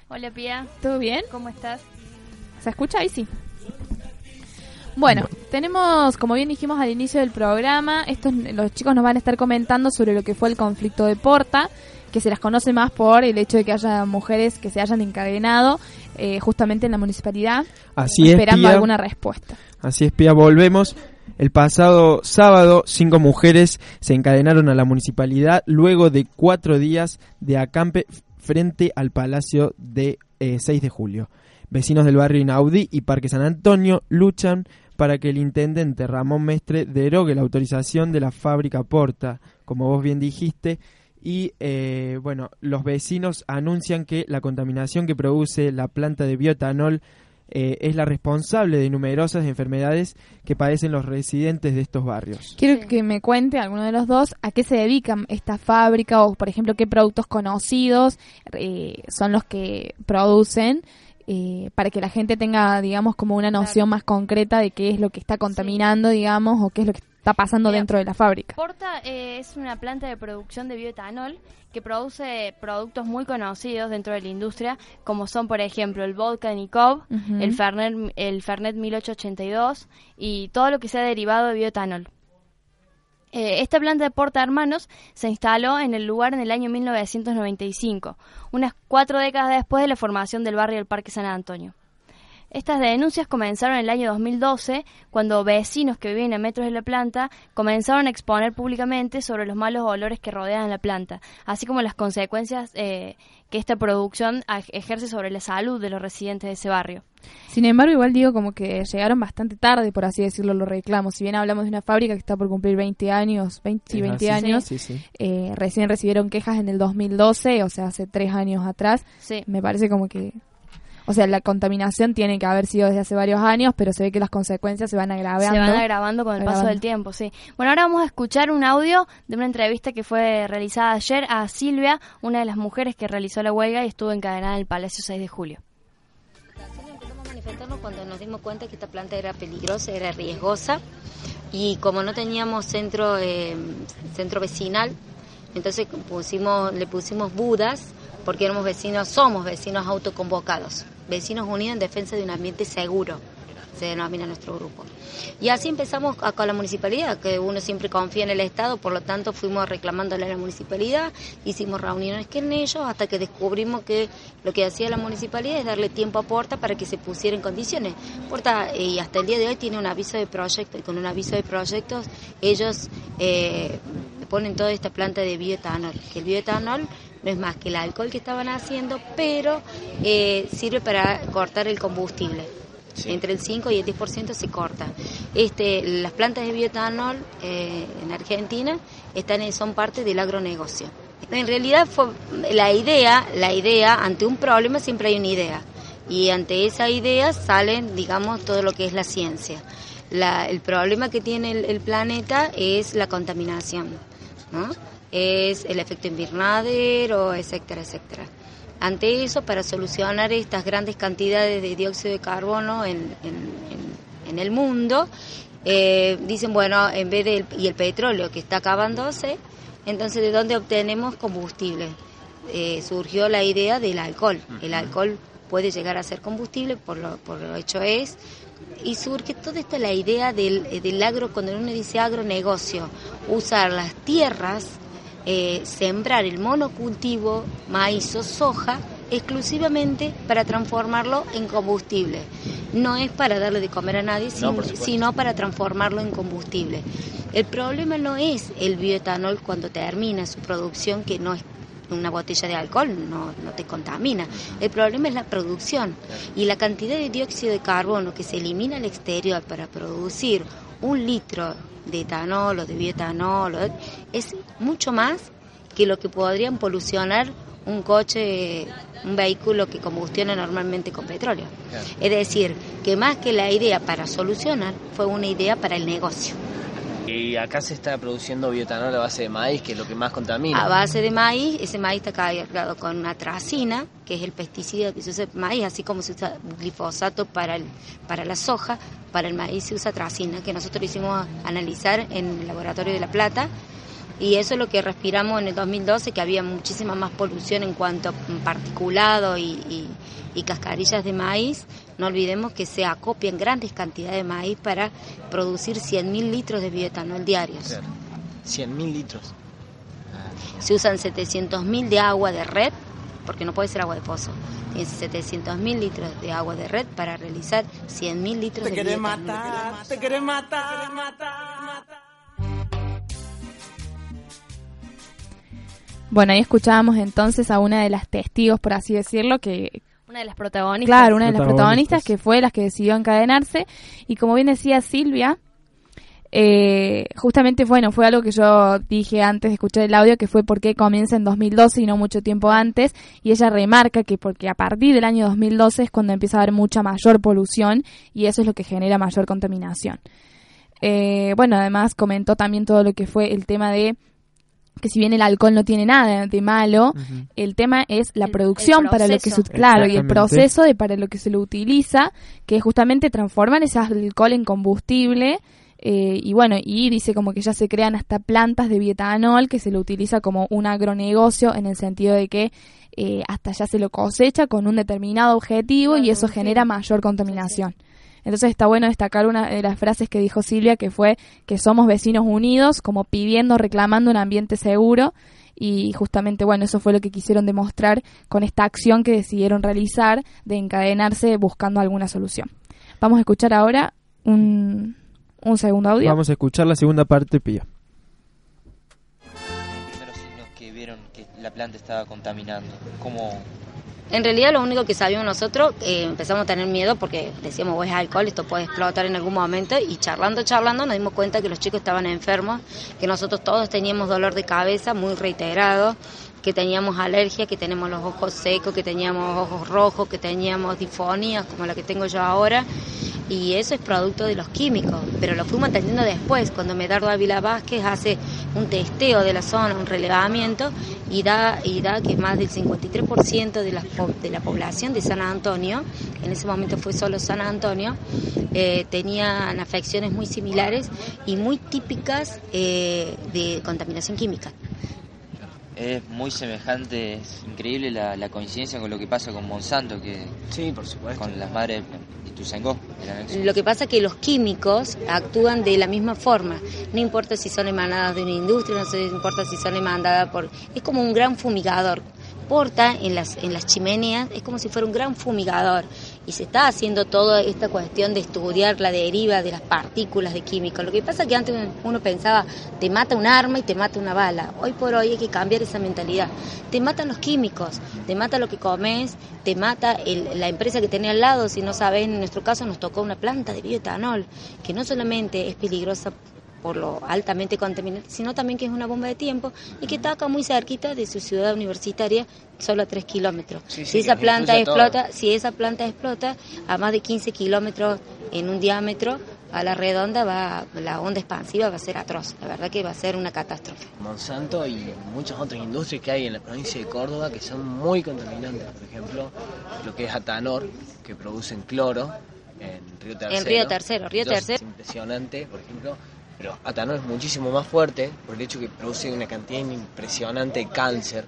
Hola Pía. ¿Todo bien? ¿Cómo estás? ¿Se escucha ahí? Sí. Bueno, tenemos, como bien dijimos al inicio del programa, estos, los chicos nos van a estar comentando sobre lo que fue el conflicto de Porta, que se las conoce más por el hecho de que haya mujeres que se hayan encadenado eh, justamente en la municipalidad, Así es, esperando Pía. alguna respuesta. Así es, Pía, volvemos. El pasado sábado, cinco mujeres se encadenaron a la municipalidad luego de cuatro días de acampe frente al Palacio de eh, 6 de julio. Vecinos del barrio Inaudí y Parque San Antonio luchan para que el intendente Ramón Mestre derogue la autorización de la fábrica Porta, como vos bien dijiste, y eh, bueno, los vecinos anuncian que la contaminación que produce la planta de bioetanol eh, es la responsable de numerosas enfermedades que padecen los residentes de estos barrios. Quiero que me cuente alguno de los dos a qué se dedican esta fábrica o, por ejemplo, qué productos conocidos eh, son los que producen eh, para que la gente tenga, digamos, como una noción más concreta de qué es lo que está contaminando, digamos, o qué es lo que está pasando dentro de la fábrica. Porta eh, es una planta de producción de bioetanol que produce productos muy conocidos dentro de la industria, como son, por ejemplo, el vodka Nikov, Ujú. el, Fernet, el Fernet 1882 y todo lo que sea derivado de bioetanol. Eh, esta planta de Porta Hermanos se instaló en el lugar en el año 1995, unas cuatro décadas después de la formación del barrio del Parque San Antonio. Estas denuncias comenzaron en el año 2012, cuando vecinos que viven a metros de la planta comenzaron a exponer públicamente sobre los malos olores que rodean la planta, así como las consecuencias eh, que esta producción ej- ejerce sobre la salud de los residentes de ese barrio. Sin embargo, igual digo como que llegaron bastante tarde, por así decirlo, los reclamos. Si bien hablamos de una fábrica que está por cumplir 20 años, 20, sí, Es 20 así, años, sí, sí. eh, recién recibieron quejas en el 2012, o sea, hace tres años atrás. Sí. Me parece como que... O sea, la contaminación tiene que haber sido desde hace varios años, pero se ve que las consecuencias se van agravando. Se van agravando con el paso del tiempo, sí. Bueno, ahora vamos a escuchar un audio de una entrevista que fue realizada ayer a Silvia, una de las mujeres que realizó la huelga y estuvo encadenada en el Palacio 6 de Julio. manifestarnos cuando nos dimos cuenta que esta planta era peligrosa, era riesgosa y como no teníamos centro eh, centro vecinal, entonces pusimos le pusimos Budas porque éramos vecinos, somos vecinos autoconvocados, vecinos unidos en defensa de un ambiente seguro, se denomina nuestro grupo. Y así empezamos con la municipalidad, que uno siempre confía en el Estado, por lo tanto fuimos reclamándole a la municipalidad, hicimos reuniones con ellos hasta que descubrimos que lo que hacía la municipalidad es darle tiempo a Porta para que se pusiera en condiciones. Porta, eh, y hasta el día de hoy, tiene un aviso de proyecto y con un aviso de proyectos ellos eh, ponen toda esta planta de bioetanol, que el bioetanol no es más que el alcohol que estaban haciendo, pero eh, sirve para cortar el combustible. Entre el 5 y el 10% se corta. Este, las plantas de bioetanol eh, en Argentina están en- son parte del agronegocio. En realidad fue la idea, la idea, ante un problema siempre hay una idea. Y ante esa idea salen, digamos, todo lo que es la ciencia. La- el problema que tiene el, el planeta es la contaminación, ¿no? Es el efecto invernadero, etcétera, etcétera. Ante eso, para solucionar estas grandes cantidades de dióxido de carbono en, en- el mundo, eh, dicen, bueno, en vez de, y el petróleo que está acabándose, entonces, ¿de dónde obtenemos combustible? Eh, surgió la idea del alcohol. El alcohol puede llegar a ser combustible, por lo, por lo hecho es. Y surge toda esta la idea del, eh, del agro, cuando uno dice agronegocio, usar las tierras, eh, sembrar el monocultivo, maíz o soja, exclusivamente para transformarlo en combustible. No es para darle de comer a nadie, sin- sino para transformarlo en combustible. El problema no es el bioetanol cuando termina su producción, que no es una botella de alcohol, no, no te contamina. El problema es la producción y la cantidad de dióxido de carbono que se elimina al exterior para producir un litro de etanol o de bioetanol es mucho más que lo que podrían polucionar un coche, un vehículo que combustiona normalmente con petróleo. Es decir, que más que la idea para solucionar, fue una idea para el negocio. Y acá se está produciendo bioetanol a base de maíz, que es lo que más contamina. A base de maíz, ese maíz está cargado con una tracina, que es el pesticida que se usa maíz, así como se usa glifosato para, el, para la soja, para el maíz se usa tracina, que nosotros hicimos analizar en el laboratorio de La Plata. Y eso es lo que respiramos en el 2012, que había muchísima más polución en cuanto a particulado y- y cascarillas de maíz. No olvidemos que se acopian grandes cantidades de maíz para producir 100.000 litros de bioetanol diarios. 100.000 litros. Se usan 700.000 de agua de red, porque no puede ser agua de pozo. Tiene 700.000 litros de agua de red para realizar 100.000 litros Te de querés bioetanol. matar, te querés matar, matar. Bueno, ahí escuchábamos entonces a una de las testigos, por así decirlo, que Una de las protagonistas. Claro, una de las Protagonistas. que fue las que decidió encadenarse. Y como bien decía Silvia, eh, justamente, bueno, fue algo que yo dije antes de escuchar el audio, que fue por qué comienza en 2012 y no mucho tiempo antes. Y ella remarca que porque a partir del año 2012 es cuando empieza a haber mucha mayor polución y eso es lo que genera mayor contaminación. Eh, bueno, además comentó también todo lo que fue el tema de que si bien el alcohol no tiene nada de malo, el tema es la producción para lo que se, claro y el proceso de para lo que se lo utiliza, que es justamente transformar ese alcohol en combustible eh, y bueno, y dice como que ya se crean hasta plantas de bietanol que se lo utiliza como un agronegocio en el sentido de que eh, hasta ya se lo cosecha con un determinado objetivo y eso genera mayor contaminación. Entonces está bueno destacar una de las frases que dijo Silvia, que fue que somos vecinos unidos, como pidiendo, reclamando un ambiente seguro. Y justamente, bueno, eso fue lo que quisieron demostrar con esta acción que decidieron realizar de encadenarse buscando alguna solución. Vamos a escuchar ahora un, un segundo audio. Vamos a escuchar la segunda parte, Pía. primeros signos que vieron que la planta estaba contaminando? ¿Cómo, En realidad lo único que sabíamos nosotros, eh, empezamos a tener miedo porque decíamos, "Oh, es alcohol, esto puede explotar en algún momento y charlando, charlando nos dimos cuenta que los chicos estaban enfermos, que nosotros todos teníamos dolor de cabeza muy reiterado, que teníamos alergia, que tenemos los ojos secos, que teníamos ojos rojos, que teníamos difonías como la que tengo yo ahora. Y eso es producto de los químicos, pero lo fuimos entendiendo después, cuando Medardo Ávila Vázquez hace un testeo de la zona, un relevamiento, y da, y da que más del 53% de la, de la población de San Antonio, en ese momento fue solo San Antonio, eh, tenían afecciones muy similares y muy típicas eh, de contaminación química. Es muy semejante, es increíble la, la coincidencia con lo que pasa con Monsanto, que sí, por supuesto. con las madres de Ituzaingó, el anexo. Lo que pasa es que los químicos actúan de la misma forma. No importa si son emanadas de una industria, no se- importa si son emanadas por... Es como un gran fumigador. Porta en las, en las chimeneas, es como si fuera un gran fumigador. Y se está haciendo toda esta cuestión de estudiar la deriva de las partículas de químicos. Lo que pasa es que antes uno pensaba, te mata un arma y te mata una bala. Hoy por hoy hay que cambiar esa mentalidad. Te matan los químicos, te mata lo que comes, te mata el- la empresa que tenés al lado. Si no sabes, en nuestro caso nos tocó una planta de bioetanol, que no solamente es peligrosa por lo altamente contaminante, sino también que es una bomba de tiempo y que está acá muy cerquita de su ciudad universitaria, solo a 3 kilómetros. Sí, sí, si esa planta todo. explota, si esa planta explota a más de 15 kilómetros en un diámetro, a la redonda va, la onda expansiva va a ser atroz. La verdad que va a ser una catástrofe. Monsanto y muchas otras industrias que hay en la provincia de Córdoba que son muy contaminantes. Por ejemplo, lo que es Atanor, que producen cloro en Río Tercero. En Río Tercero, Río Tercero. Es impresionante, por ejemplo. Pero Atanor es muchísimo más fuerte por el hecho que produce una cantidad impresionante de cáncer.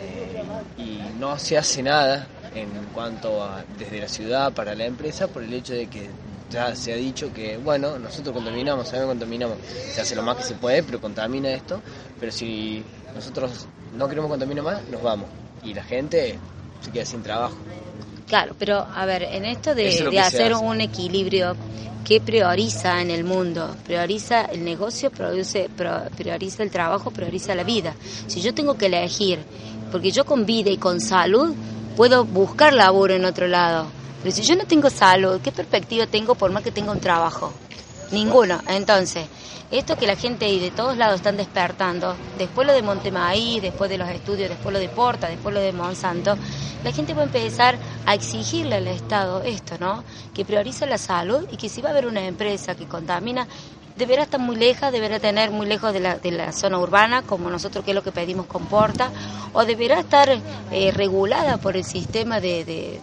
Eh, y no se hace nada en cuanto a desde la ciudad para la empresa por el hecho de que ya se ha dicho que bueno nosotros contaminamos sabemos contaminamos se hace lo más que se puede pero contamina esto pero si nosotros no queremos contaminar más nos vamos y la gente se queda sin trabajo Claro, pero a ver, en esto de, es hacer hace. un equilibrio, ¿qué prioriza en el mundo? Prioriza el negocio, produce, pro- prioriza el trabajo, prioriza la vida. Si yo tengo que elegir, porque yo con vida y con salud puedo buscar laburo en otro lado, pero si yo no tengo salud, ¿qué perspectiva tengo por más que tenga un trabajo? Ninguno. Entonces, esto que la gente de todos lados están despertando, después lo de Montemaí, después de los estudios, después lo de Porta, después lo de Monsanto, la gente va a empezar a exigirle al Estado esto, ¿no? Que prioriza la salud y que si va a haber una empresa que contamina, deberá estar muy lejos, deberá tener muy lejos de la, de la zona urbana, como nosotros que es lo que pedimos con Porta, o deberá estar eh, regulada por el sistema de, de,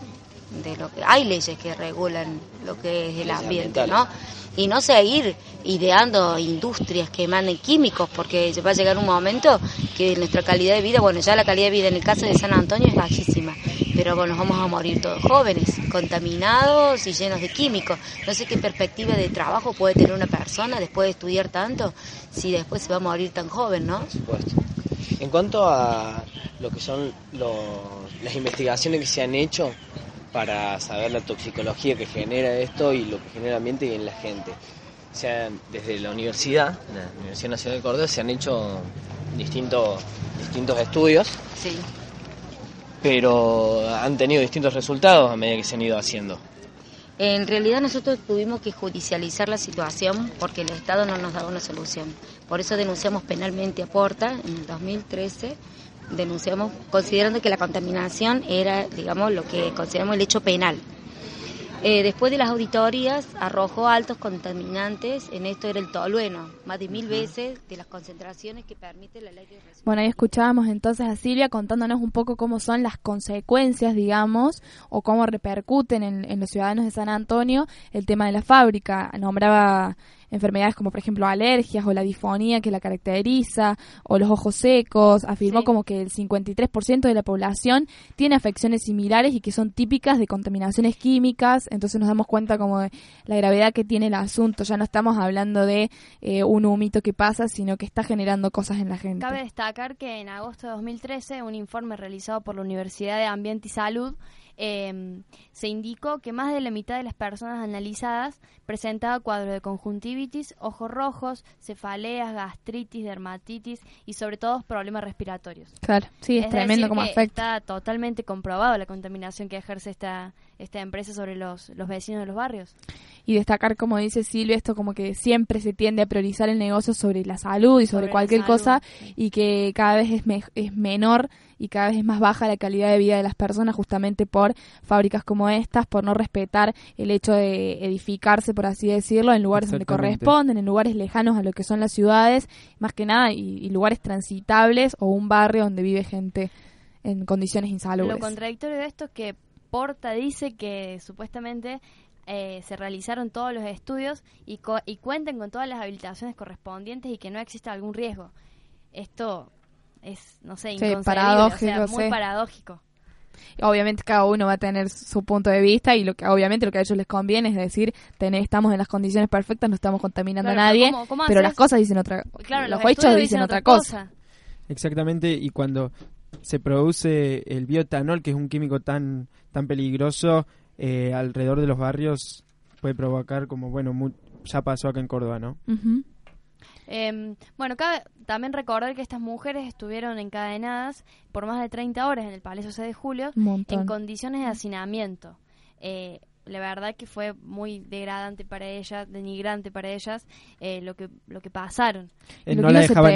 de lo que hay leyes que regulan lo que es el ambiente. ¿no? Y no seguir ideando industrias que emanen químicos, porque va a llegar un momento que nuestra calidad de vida, bueno, ya la calidad de vida en el caso de San Antonio es bajísima, pero bueno, nos vamos a morir todos jóvenes, contaminados y llenos de químicos. No sé qué perspectiva de trabajo puede tener una persona después de estudiar tanto, si después se va a morir tan joven, ¿no? Por supuesto. En cuanto a lo que son los- las investigaciones que se han hecho para saber la toxicología que genera esto y lo que genera el ambiente y en la gente. O sea, desde la universidad, la Universidad Nacional de Córdoba, se han hecho distintos, distintos estudios, Sí. pero han tenido distintos resultados a medida que se han ido haciendo. En realidad nosotros tuvimos que judicializar la situación porque el Estado no nos daba una solución. Por eso denunciamos penalmente a Porta en el 2013. Denunciamos considerando que la contaminación era, digamos, lo que consideramos el hecho penal. Eh, después de las auditorías arrojó altos contaminantes, en esto era el tolueno, más de mil veces de las concentraciones que permite la ley de residuos. Bueno, ahí escuchábamos entonces a Silvia contándonos un poco cómo son las consecuencias, digamos, o cómo repercuten en, en los ciudadanos de San Antonio el tema de la fábrica. Nombraba enfermedades como, por ejemplo, alergias o la disfonía que la caracteriza, o los ojos secos. Afirmó como que el 53% de la población tiene afecciones similares y que son típicas de contaminaciones químicas. Entonces nos damos cuenta como de la gravedad que tiene el asunto. Ya no estamos hablando de eh, un humito que pasa, sino que está generando cosas en la gente. Cabe destacar que en agosto de 2013, un informe realizado por la Universidad de Ambiente y Salud eh, se indicó que más de la mitad de las personas analizadas presentaba cuadros de conjuntivitis, ojos rojos, cefaleas, gastritis, dermatitis y sobre todo problemas respiratorios. Claro, sí, es, tremendo como que afecta. Está totalmente comprobado la contaminación que ejerce esta, esta empresa sobre los, los vecinos de los barrios. Y destacar, como dice Silvia, esto como que siempre se tiende a priorizar el negocio sobre la salud y sobre, cualquier salud, cosa y que cada vez es, me- es menor y cada vez es más baja la calidad de vida de las personas justamente por fábricas como estas, por no respetar el hecho de edificarse, por así decirlo, en lugares donde corresponden, en lugares lejanos a lo que son las ciudades, más que nada, y, y lugares transitables o un barrio donde vive gente en condiciones insalubres. Lo contradictorio de esto es que Porta dice que supuestamente eh, se realizaron todos los estudios y, co- y cuenten con todas las habilitaciones correspondientes y que no existe algún riesgo. Esto es, no sé, Sí, inconcebible, o sea, paradójico, muy sí. paradójico. obviamente cada uno va a tener su punto de vista y lo que obviamente lo que a ellos les conviene es decir tener, estamos en las condiciones perfectas no estamos contaminando Claro, a pero nadie ¿cómo- cómo pero haces? las cosas dicen otra Claro, los, los hechos dicen dicen otra otra cosa. Exactamente, y cuando se produce el bioetanol, que es un químico tan, tan peligroso, eh, alrededor de los barrios puede provocar como, bueno, mu- ya pasó acá en Córdoba, ¿no? Eh, bueno, cabe también recordar que estas mujeres estuvieron encadenadas por más de 30 horas en el Palacio 6 de Julio en condiciones de hacinamiento. Eh, la verdad que fue muy degradante para ellas, denigrante para ellas eh, lo que lo que pasaron. Eh, Lo no que la dejaban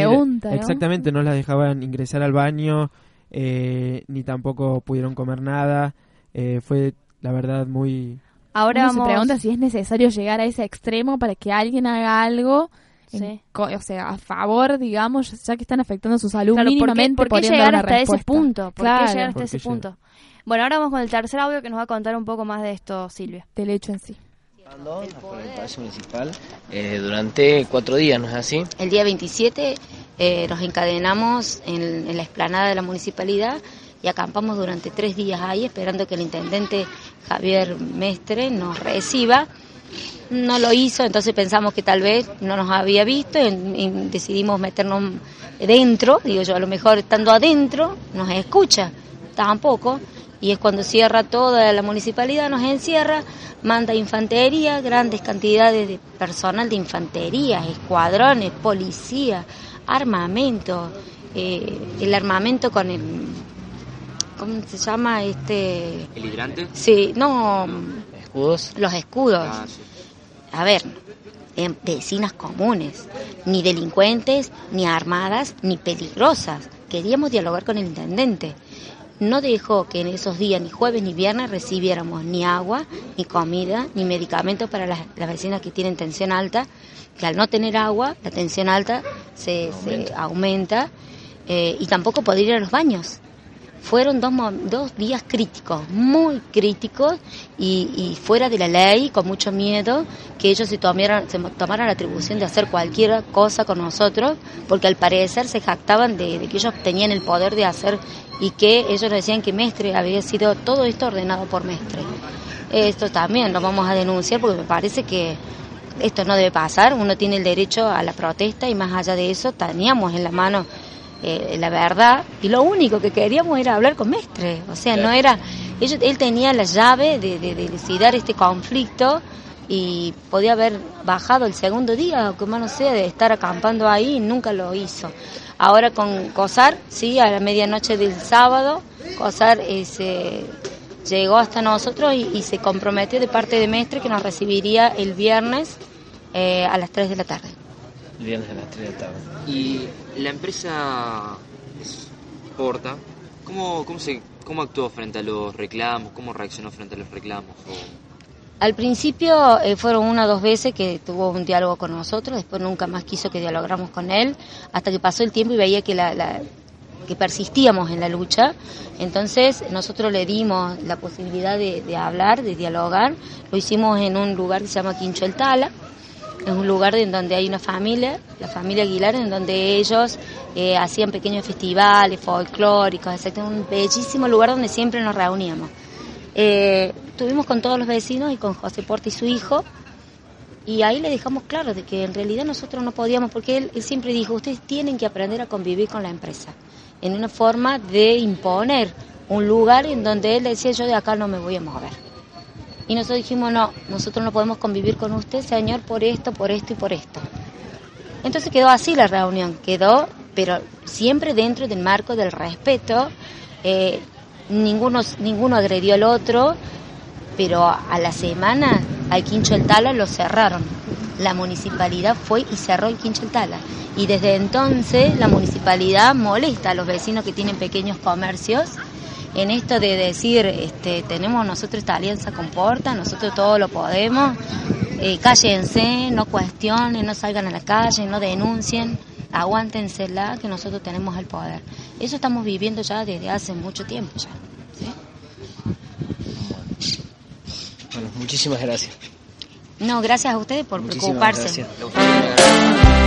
exactamente no la dejaban ingresar al baño eh, ni tampoco pudieron comer nada Eh, fue la verdad muy Ahora Uno vamos se pregunta si es necesario llegar a ese extremo para que alguien haga algo, Sí. o sea, a favor, digamos, ya que están afectando su salud Claro, ¿por qué, mínimamente. por qué llegar hasta ese respuesta. punto? ¿Por Claro. qué llegar hasta ¿Por ese punto? Bueno, ahora vamos con el tercer audio que nos va a contar un poco más de esto, Silvia. Del hecho en sí. Palacio Municipal eh, durante cuatro días, ¿no es así? El día 27 eh, nos encadenamos en, en la explanada de la municipalidad y acampamos durante tres días ahí esperando que el intendente Javier Mestre nos reciba. No lo hizo, entonces pensamos que tal vez no nos había visto y, decidimos meternos dentro, digo yo, a lo mejor estando adentro nos escucha, tampoco. Y es cuando cierra toda la municipalidad, nos encierra, manda infantería, grandes cantidades de personal de infantería, escuadrones, policía, armamento, eh, el armamento con el, ¿cómo se llama? Este, ¿El hidrante? sí, no, ¿Escudos? los escudos. Ah, sí. A ver, en vecinas comunes, ni delincuentes, ni armadas, ni peligrosas. Queríamos dialogar con el intendente. No dejó que en esos días, ni jueves ni viernes, recibiéramos ni agua, ni comida, ni medicamentos para las, las vecinas que tienen tensión alta, que al no tener agua, la tensión alta se se aumenta, eh, y tampoco poder ir a los baños fueron dos, dos días críticos, muy críticos y, y fuera de la ley, con mucho miedo, que ellos se tomaran, se tomaran la atribución de hacer cualquier cosa con nosotros, porque al parecer se jactaban de que ellos tenían el poder de hacer y que ellos decían que Mestre había sido todo esto ordenado por Mestre. Esto también lo vamos a denunciar porque me parece que esto no debe pasar, uno tiene el derecho a la protesta y más allá de eso teníamos en la mano eh, la verdad y lo único que queríamos era hablar con Mestre, o sea, no era, ellos, él tenía la llave de, de, este conflicto y podía haber bajado el segundo día, o que más no sea, de estar acampando ahí y nunca lo hizo. Ahora con COSAR, sí, a la medianoche del sábado, COSAR eh, se llegó hasta nosotros y, y se comprometió de parte de Mestre que nos recibiría el viernes eh, a las 3 de la tarde. El viernes a las 3 de la tarde. Y la empresa es Porta, ¿cómo, cómo, se, ¿cómo actuó frente a los reclamos? ¿Cómo reaccionó frente a los reclamos? O- Al principio eh, fueron una o dos veces que tuvo un diálogo con nosotros, después nunca más quiso que dialogáramos con él, hasta que pasó el tiempo y veía que, la, la- que persistíamos en la lucha. Entonces nosotros le dimos la posibilidad de, de hablar, de dialogar. Lo hicimos en un lugar que se llama Quincho el Tala. Es un lugar en donde hay una familia, la familia Aguilar, en donde ellos eh, hacían pequeños festivales folclóricos, etc. Un bellísimo lugar donde siempre nos reuníamos. Eh, estuvimos con todos los vecinos y con José Porta y su hijo. Y ahí le dejamos claro de que en realidad nosotros no podíamos, porque él, él siempre dijo, ustedes tienen que aprender a convivir con la empresa, en una forma de imponer un lugar en donde él decía, yo de acá no me voy a mover. Y nosotros dijimos, no, nosotros no podemos convivir con usted, señor, por esto, por esto y por esto. Entonces quedó así la reunión, quedó, pero siempre dentro del marco del respeto. eh, ninguno, ninguno agredió al otro, pero a la semana al Quincho el Tala lo cerraron. La municipalidad fue y cerró el Quincho el Tala. Y desde entonces la municipalidad molesta a los vecinos que tienen pequeños comercios en esto de decir, este, tenemos nosotros esta alianza con Porta, nosotros todo lo podemos, eh, cállense, no cuestionen, no salgan a la calle, no denuncien, aguántensela, que nosotros tenemos el poder. Eso estamos viviendo ya desde hace mucho tiempo ya. Bueno, muchísimas gracias. No, gracias a ustedes por Muchísimas preocuparse. gracias.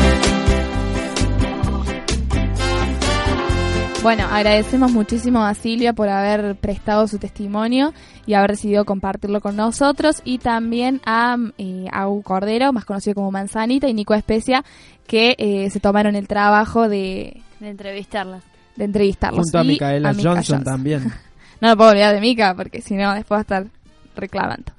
Bueno, agradecemos muchísimo a Silvia por haber prestado su testimonio y haber decidido compartirlo con nosotros y también a eh, Cordero, más conocido como Manzanita, y Nico Especia, que eh, se tomaron el trabajo de, De entrevistarlas. de entrevistarlos. junto a Micaela Mica Johnson, también No me puedo olvidar de Mica, porque si no, después va a estar reclamando.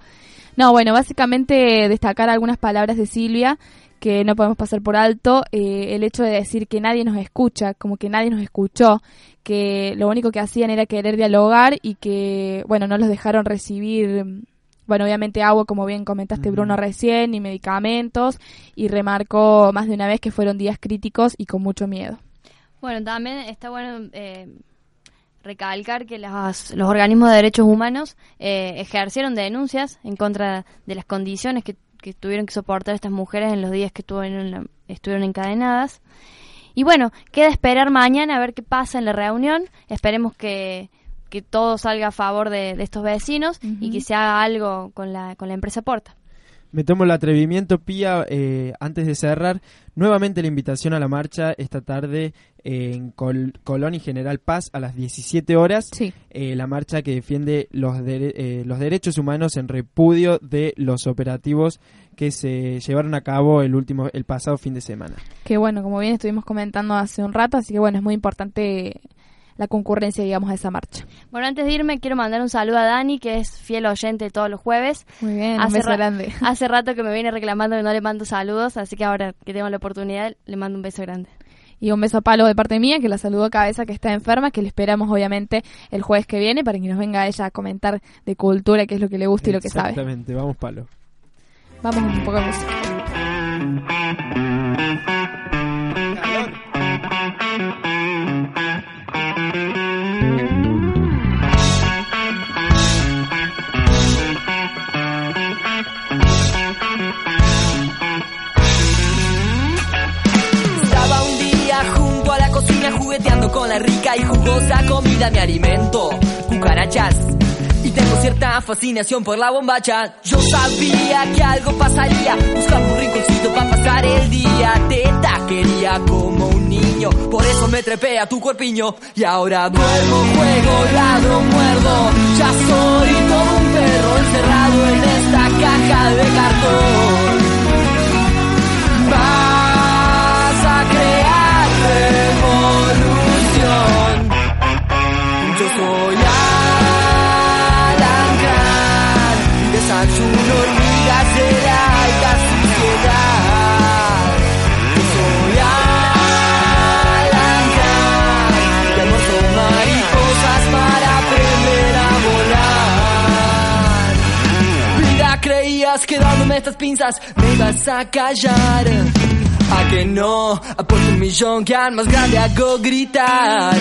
No, bueno, básicamente destacar algunas palabras de Silvia que no podemos pasar por alto. eh, el hecho de decir que nadie nos escucha, como que nadie nos escuchó, que lo único que hacían era querer dialogar y que, bueno, no los dejaron recibir mm, bueno, obviamente agua, como bien comentaste Bruno recién, y medicamentos, y remarcó más de una vez que fueron días críticos y con mucho miedo. Bueno, también está bueno eh, recalcar que las- los organismos de derechos humanos eh, ejercieron denuncias en contra de las condiciones que, que tuvieron que soportar estas mujeres en los días que estuvieron, estuvieron encadenadas. Y bueno, queda esperar mañana a ver qué pasa en la reunión. Esperemos que, que todo salga a favor de, de estos vecinos y que se haga algo con la, con la empresa Porta. Me tomo el atrevimiento, Pía, eh, antes de cerrar, nuevamente la invitación a la marcha esta tarde en Col- Colón y General Paz a las 17 horas. Eh, la marcha que defiende los, dere- eh, los derechos humanos en repudio de los operativos que se llevaron a cabo el último el pasado fin de semana. Que bueno, como bien estuvimos comentando hace un rato, así que bueno, es muy importante la concurrencia, digamos, a esa marcha. Bueno, antes de irme, quiero mandar un saludo a Dani, que es fiel oyente todos los jueves. Muy bien, un hace, beso ra- grande. hace rato que me viene reclamando que no le mando saludos, así que ahora que tengo la oportunidad, le mando un beso grande. Y un beso a Palo de parte mía, que la saludo cabeza que está enferma, que le esperamos obviamente el jueves que viene para que nos venga ella a comentar de cultura, qué es lo que le gusta y lo que sabe. Exactamente, vamos palo. Vamos un poco de música. Con la rica y jugosa comida, mi alimento, cucarachas. Y tengo cierta fascinación por la bombacha. Yo sabía que algo pasaría, buscando un rinconcito para pasar el día. Te quería como un niño, por eso me trepé a tu cuerpiño. Y ahora duermo, juego, ladro, muerdo. Ya soy todo un perro encerrado en esta caja de cartón. Alan Grant, desayuno hormigas de la alta sociedad. Soy Grant, y almuerzo mariposas para aprender a volar. Vida, creías que dándome estas pinzas me ibas a callar. A que no, apuesto un millón que al más grande hago gritar.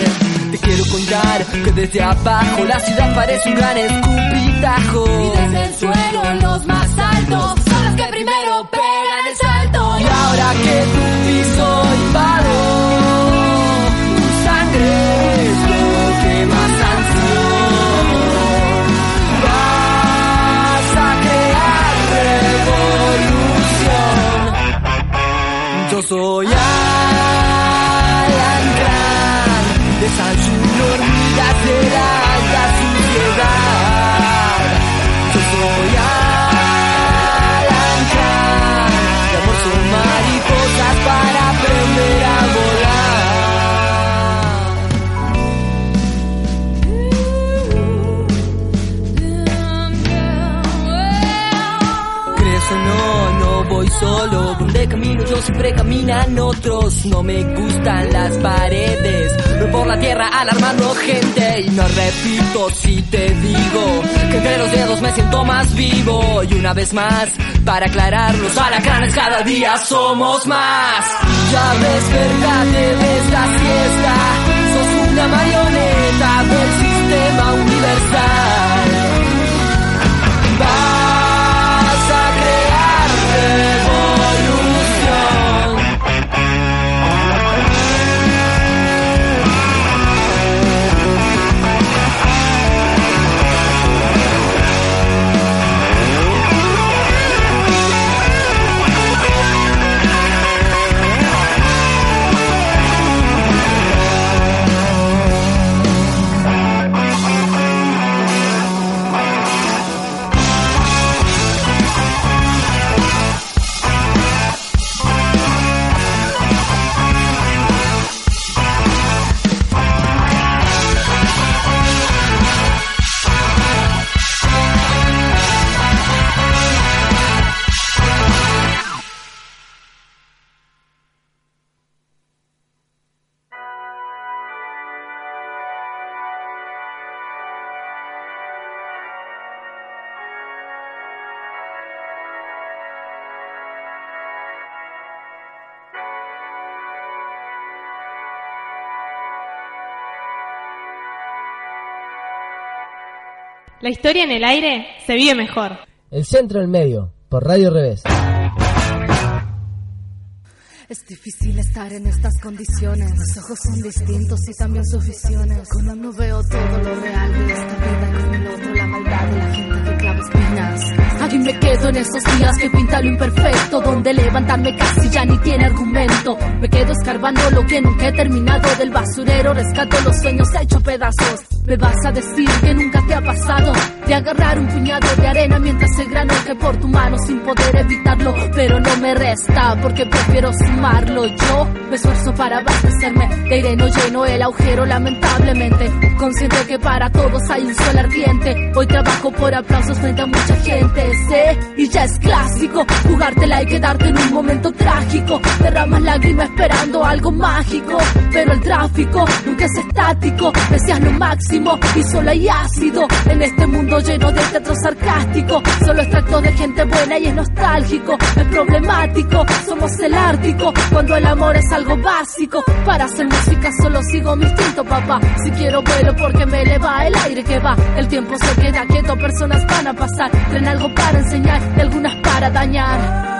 Te quiero contar que desde abajo la ciudad parece un gran escupitajo. Y desde el suelo los más altos son los que primero pegan el salto. Y ahora que tu siempre caminan otros. No me gustan las paredes, voy por la tierra alarmando gente. Y no repito si te digo que entre los dedos me siento más vivo. Y una vez más, para aclarar, los alacranes cada día somos más. Ya despertate de esta siesta, sos una marioneta del sistema universal. La historia en el aire se vive mejor. El centro del medio, por Radio Revés. Es difícil estar en estas condiciones. Mis ojos son distintos y también sus visiones. Con uno veo todo lo real de esta vida con el otro la maldad de la gente. Aquí me quedo en esos días que pinta lo imperfecto, donde levantarme casi ya ni tiene argumento. Me quedo escarbando lo que nunca he terminado del basurero, rescato los sueños hechos pedazos. Me vas a decir que nunca te ha pasado de agarrar un puñado de arena mientras el grano por tu mano sin poder evitarlo, pero no me resta porque prefiero sumarlo. Yo me esfuerzo para abastecerme de aire no lleno el agujero, lamentablemente. Consciente que para todos hay un sol ardiente. Hoy trabajo por aplausos frente a mucha gente, sé, y ya es clásico jugártela y quedarte en un momento trágico. Derramas lágrimas esperando algo mágico, pero el tráfico nunca es estático. Decías lo máximo y solo hay ácido en este mundo lleno de teatro sarcástico. Solo extracto de gente buena y es nostálgico, es problemático. Somos el ártico cuando el amor es algo básico. Para hacer música solo sigo mi instinto, papá. Si quiero vuelo porque me eleva el aire que va. El tiempo se queda quieto, personas van a pasar. Tren algo para enseñar y algunas para dañar.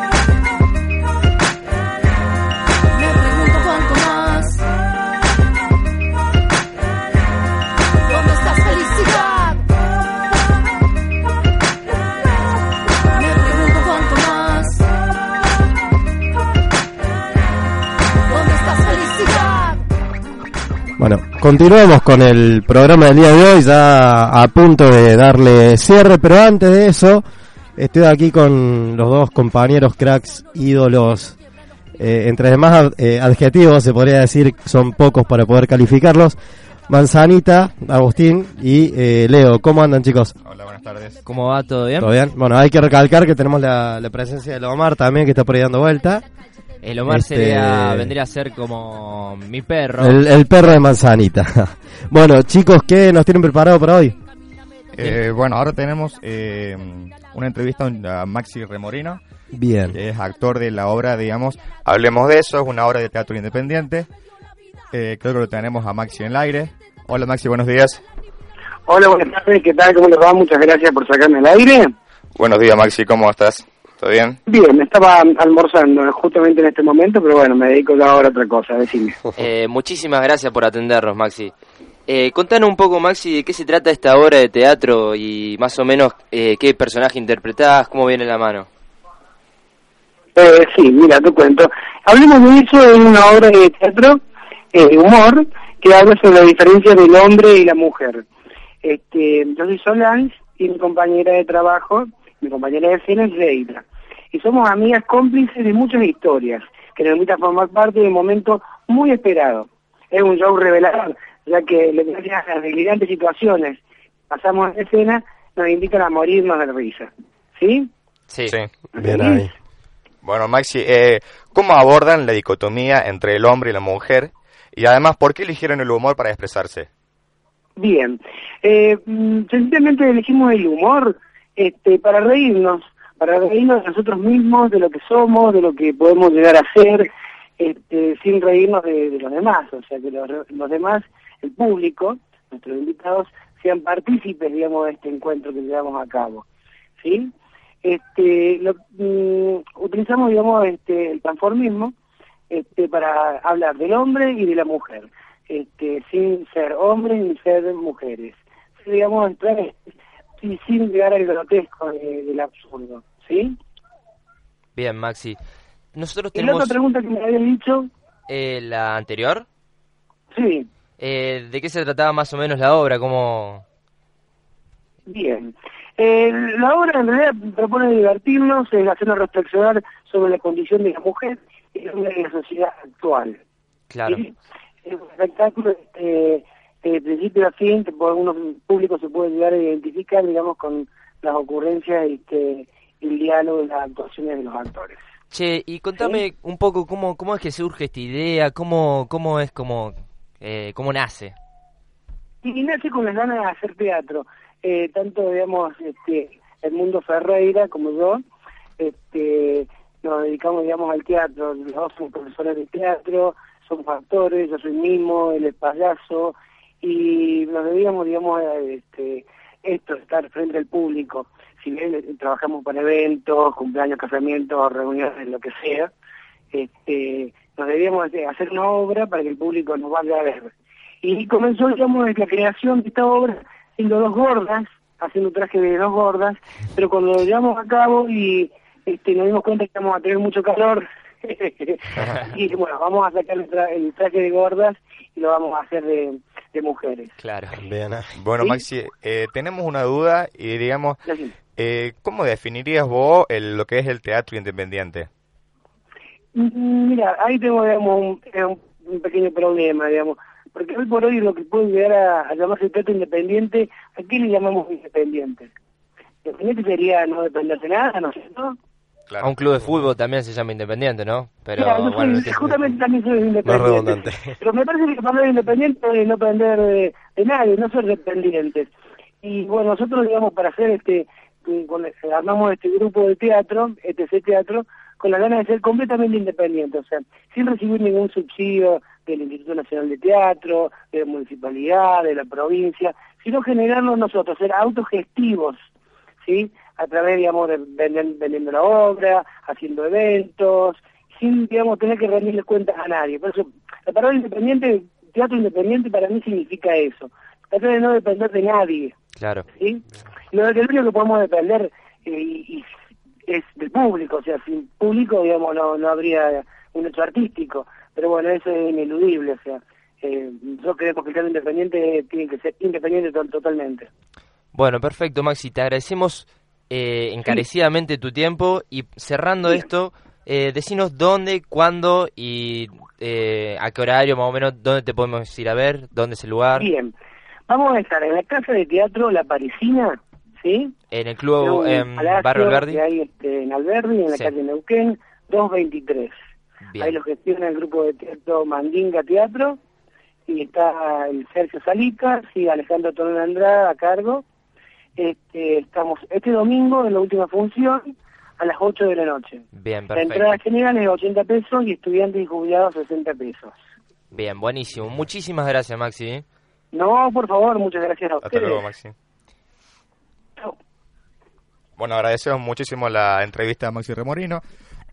Bueno, continuamos con el programa del día de hoy, ya a punto de darle cierre, pero antes de eso, estoy aquí con los dos compañeros cracks, ídolos, eh, entre demás eh, adjetivos, se podría decir, son pocos para poder calificarlos. Manzanita, Agustín y eh, Leo, ¿cómo andan chicos? Hola, buenas tardes. ¿Cómo va? ¿Todo bien? ¿Todo bien? Bueno, hay que recalcar que tenemos la, la presencia de Omar también, que está por ahí dando vuelta. El Omar Este, sería, vendría a ser como mi perro. El, el perro de Manzanita. bueno, chicos, ¿qué nos tienen preparado para hoy? Eh, bueno, ahora tenemos eh, una entrevista a Maxi Remorino. Bien. Que es actor de la obra, digamos, Hablemos de eso, es una obra de teatro independiente. Eh, creo que lo tenemos a Maxi en el aire. Hola Maxi, buenos días. Hola, buenas tardes, ¿qué tal? ¿Cómo les va? Muchas gracias por sacarme al aire. Buenos días Maxi, ¿cómo estás? ¿Todo bien? Bien, estaba almorzando justamente en este momento, pero bueno, me dedico ya ahora a otra cosa, decime. Eh, muchísimas gracias por atendernos, Maxi. Eh, contanos un poco, Maxi, de qué se trata esta obra de teatro y más o menos eh, qué personaje interpretás, cómo viene la mano. Eh, sí, mira, te cuento. Hablemos de eso en una obra de teatro, eh, humor, que habla sobre la diferencia del hombre y la mujer. Este, yo soy Solange y mi compañera de trabajo, mi compañera de escena es Leila. Y somos amigas cómplices de muchas historias que nos invitan a formar parte de un momento muy esperado. Es un show revelador, ya que gracias a las delirantes situaciones que pasamos en escena, nos invitan a morirnos de risa. ¿Sí? Sí. Bien ahí. Bueno, Maxi, eh, ¿cómo abordan la dicotomía entre el hombre y la mujer? Y además, ¿por qué eligieron el humor para expresarse? Bien. Eh, mm, sencillamente elegimos el humor este, para reírnos, para reírnos de nosotros mismos, de lo que somos, de lo que podemos llegar a ser, este, sin reírnos de, los demás. O sea, que los, los demás, el público, nuestros invitados, sean partícipes, digamos, de este encuentro que llevamos a cabo. ¿Sí? Este, lo- mm, utilizamos, digamos, este, el transformismo este, para hablar del hombre y de la mujer, este, sin ser hombres ni ser mujeres. Digamos, entrar y sin llegar al grotesco de- del absurdo, ¿sí? Bien, Maxi. Nosotros Y la tenemos otra pregunta que me había dicho, eh, la anterior. sí, Eh, ¿De qué se trataba más o menos la obra? ¿Cómo...? bien. Eh, la obra en realidad propone divertirnos, es hacernos reflexionar sobre la condición de la mujer y la sociedad actual. Claro. ¿sí? Es un espectáculo este, de principio a fin, que por algunos públicos se puede llegar a identificar, digamos, con las ocurrencias este, y el diálogo y las actuaciones de los actores. Che, y contame un poco cómo, cómo es que surge esta idea, cómo, cómo es como... Eh, cómo nace. Y nace con las ganas de hacer teatro. Eh, tanto, digamos, este, el mundo Ferreira como yo, este, nos dedicamos, digamos, al teatro. Los dos somos profesores de teatro, somos actores, yo soy mimo, él es payaso, y nos debíamos, digamos, este, esto, estar frente al público. Si bien eh, trabajamos para eventos, cumpleaños, casamientos, reuniones, lo que sea, este, nos debíamos de hacer una obra para que el público nos vaya a ver. Y comenzó, digamos, la creación de esta obra siendo dos gordas, haciendo un traje de dos gordas, pero cuando lo llevamos a cabo y este, nos dimos cuenta que íbamos a tener mucho calor, y bueno, vamos a sacar el traje de gordas y lo vamos a hacer de, de mujeres. Claro. Bueno, ¿Sí? Maxi, eh, tenemos una duda y digamos, eh, ¿cómo definirías vos el- lo que es el teatro independiente? Mm, Mira, ahí tengo, digamos, un, eh, un- pequeño problema, digamos, porque hoy por hoy lo que puede llegar a, a llamarse teatro independiente, ¿a qué le llamamos independiente? Independiente sería no depender de nada, ¿no es cierto? A un club de fútbol también se llama independiente, ¿no? Pero Mira, yo soy- bueno, no justamente también soy independiente. redundante. Pero me parece que para ser independiente es no depender de, de nadie, no ser dependientes. Y bueno, nosotros, digamos, para hacer este, con- armamos este grupo de teatro, ETC Teatro, con la gana de ser completamente independiente, o sea, sin recibir ningún subsidio del Instituto Nacional de Teatro, de la municipalidad, de la provincia, sino generarnos nosotros, ser autogestivos, ¿sí? A través, digamos, de vender- vendiendo la obra, haciendo eventos, sin, digamos, tener que rendirle cuentas a nadie. Por eso, la palabra independiente, teatro independiente para mí significa eso. Tratar de no depender de nadie, Claro. ¿sí? Lo que lo único que podemos depender eh, y, y es del público, o sea, sin público, digamos, no, no habría un hecho artístico. Pero bueno, eso es ineludible, o sea, eh, nosotros creemos que el teatro independiente tiene que ser independiente to- totalmente. Bueno, perfecto, Maxi. Te agradecemos eh, encarecidamente tu tiempo y cerrando esto, eh, decinos dónde, cuándo y eh, a qué horario más o menos, dónde te podemos ir a ver, dónde es el lugar. Bien, vamos a estar en la Casa de Teatro La Parisina, ¿sí? En el club en palacio Barrio Alberdi. Que hay este, en Alberdi, en la Sí. calle Neuquén, 223. Bien. Ahí lo gestiona el grupo de teatro Mandinga Teatro y está el Sergio Salica y Alejandro Tonel Andrada a cargo. Este, estamos este domingo en la última función a las 8 de la noche. Bien, La perfecto. entrada general es 80 pesos y estudiantes y jubilados 60 pesos. Bien, buenísimo. Muchísimas gracias, Maxi. ¿eh? No, por favor, muchas gracias a Hasta ustedes. luego, Maxi. Bueno, agradecemos muchísimo la entrevista a Maxi Remorino.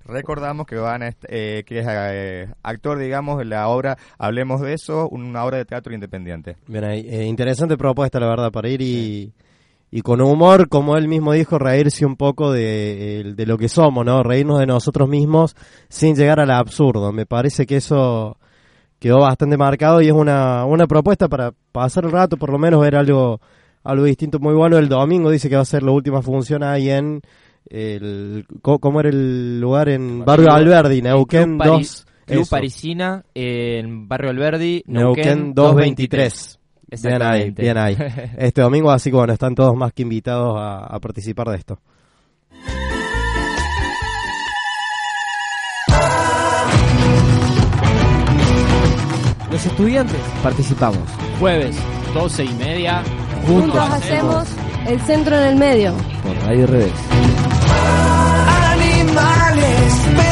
Recordamos que van a eh, que es eh, actor, digamos, en la obra Hablemos de eso, una obra de teatro independiente. Bien ahí, eh, interesante propuesta la verdad para ir y, y con humor, como él mismo dijo, reírse un poco de, de lo que somos, ¿no? Reírnos de nosotros mismos sin llegar al absurdo. Me parece que eso quedó bastante marcado y es una, una propuesta para pasar el rato, por lo menos ver algo, algo distinto muy bueno. El domingo dice que va a ser la última función ahí en el, ¿cómo era el lugar? En Barrio Alberdi, Neuquén Club Pari- 2. Club. Parisina en Barrio Alberdi, Neuquén 223. Bien ahí, bien ahí. Este domingo, así que bueno, están todos más que invitados a, a participar de esto. Los estudiantes participamos. Jueves, 12 y media. Juntos hacemos el centro en el medio. Por Radio Revés. Animales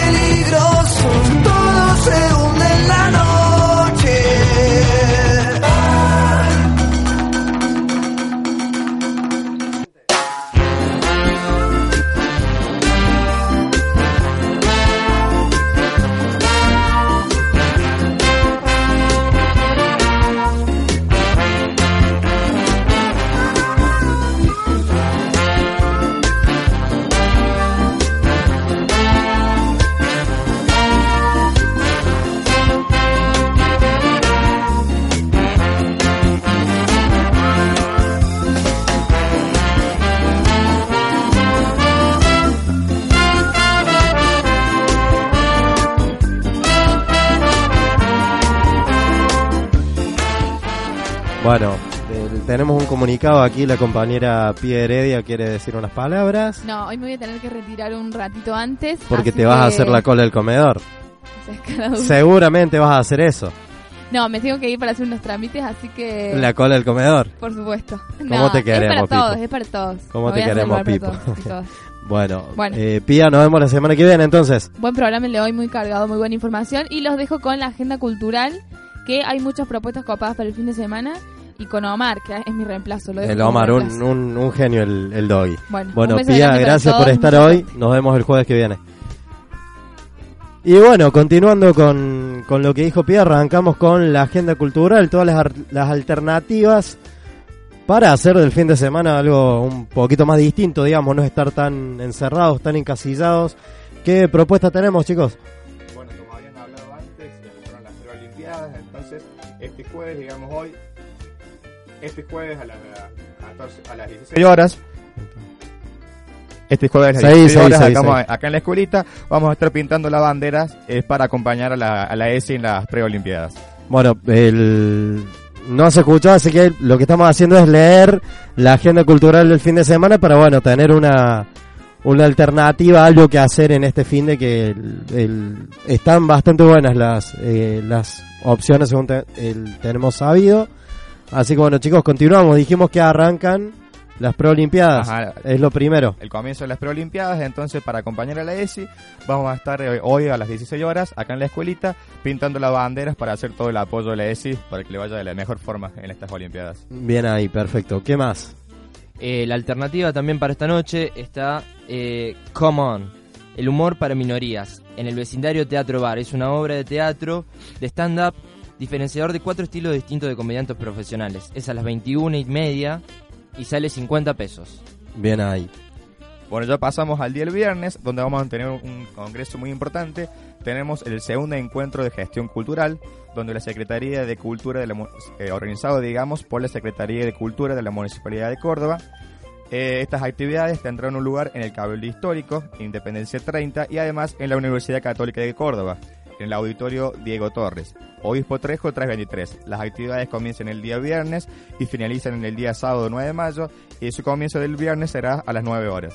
Bueno, eh, tenemos un comunicado aquí, la compañera Pia Heredia quiere decir unas palabras, No, hoy me voy a tener que retirar un ratito antes. porque te vas a hacer la cola del comedor. Seguramente vas a hacer eso, No, me tengo que ir para hacer unos trámites, así que... la cola del comedor. Por supuesto. ¿Cómo No, te queremos, Es para todos, Pipo? es para todos. ¿Cómo Me te queremos, Pipo? para todos, chicos. Bueno, Bueno. eh, Pía, nos vemos la semana que viene entonces. Buen programa el de hoy, muy cargado, muy buena información. Y los dejo con la agenda cultural, que hay muchas propuestas copadas para el fin de semana. Y con Omar, que es mi reemplazo. Lo El Omar, un, reemplazo. un, un genio el, el doggy. Bueno, Pía, gracias por estar hoy. Nos vemos el jueves que viene. Y bueno, continuando con, con lo que dijo Pía, arrancamos con la agenda cultural, todas las, ar- las alternativas para hacer del fin de semana algo un poquito más distinto, digamos, no estar tan encerrados, tan encasillados. ¿Qué propuesta tenemos, chicos? Bueno, como habían hablado antes, ya fueron las preolimpiadas, entonces este jueves, digamos hoy, este jueves a las, 14 a las 16 horas, este jueves a las Seis, 16 seis, horas, seis, acá, seis. acá en la escuelita, vamos a estar pintando las banderas eh, para acompañar a la, a la ESI en las preolimpiadas. Bueno, el... no se escuchó, así que lo que estamos haciendo es leer la agenda cultural del fin de semana para, bueno, tener una, una alternativa, algo que hacer en este fin de que el- el- están bastante buenas las, eh, las opciones según te- el- tenemos sabido. Así que bueno, chicos, continuamos. Dijimos que arrancan las preolimpiadas. Ajá. Es lo primero. El comienzo de las preolimpiadas, entonces para acompañar a la ESI vamos a estar eh, hoy a las 16 horas acá en la escuelita pintando las banderas para hacer todo el apoyo a la ESI para que le vaya de la mejor forma en estas olimpiadas. Bien ahí, perfecto. ¿Qué más? Eh, la alternativa también para esta noche está eh, Come On, el humor para minorías, en el vecindario Teatro Bar. Es una obra de teatro de stand-up diferenciador de cuatro estilos distintos de comediantes profesionales. Es a las 21 y media y sale 50 pesos. Bien ahí. Bueno, ya pasamos al día del viernes, donde vamos a tener un congreso muy importante. Tenemos el segundo encuentro de gestión cultural, donde la Secretaría de Cultura, de la, eh, organizado, digamos, por la Secretaría de Cultura de la Municipalidad de Córdoba. Eh, estas actividades tendrán un lugar en el Cabildo Histórico, Independencia 30, y además en la Universidad Católica de Córdoba, en el Auditorio Diego Torres. Obispo Trejo 323. Las actividades comienzan el día viernes y finalizan en el día sábado 9 de mayo, y su comienzo del viernes será a las 9 horas.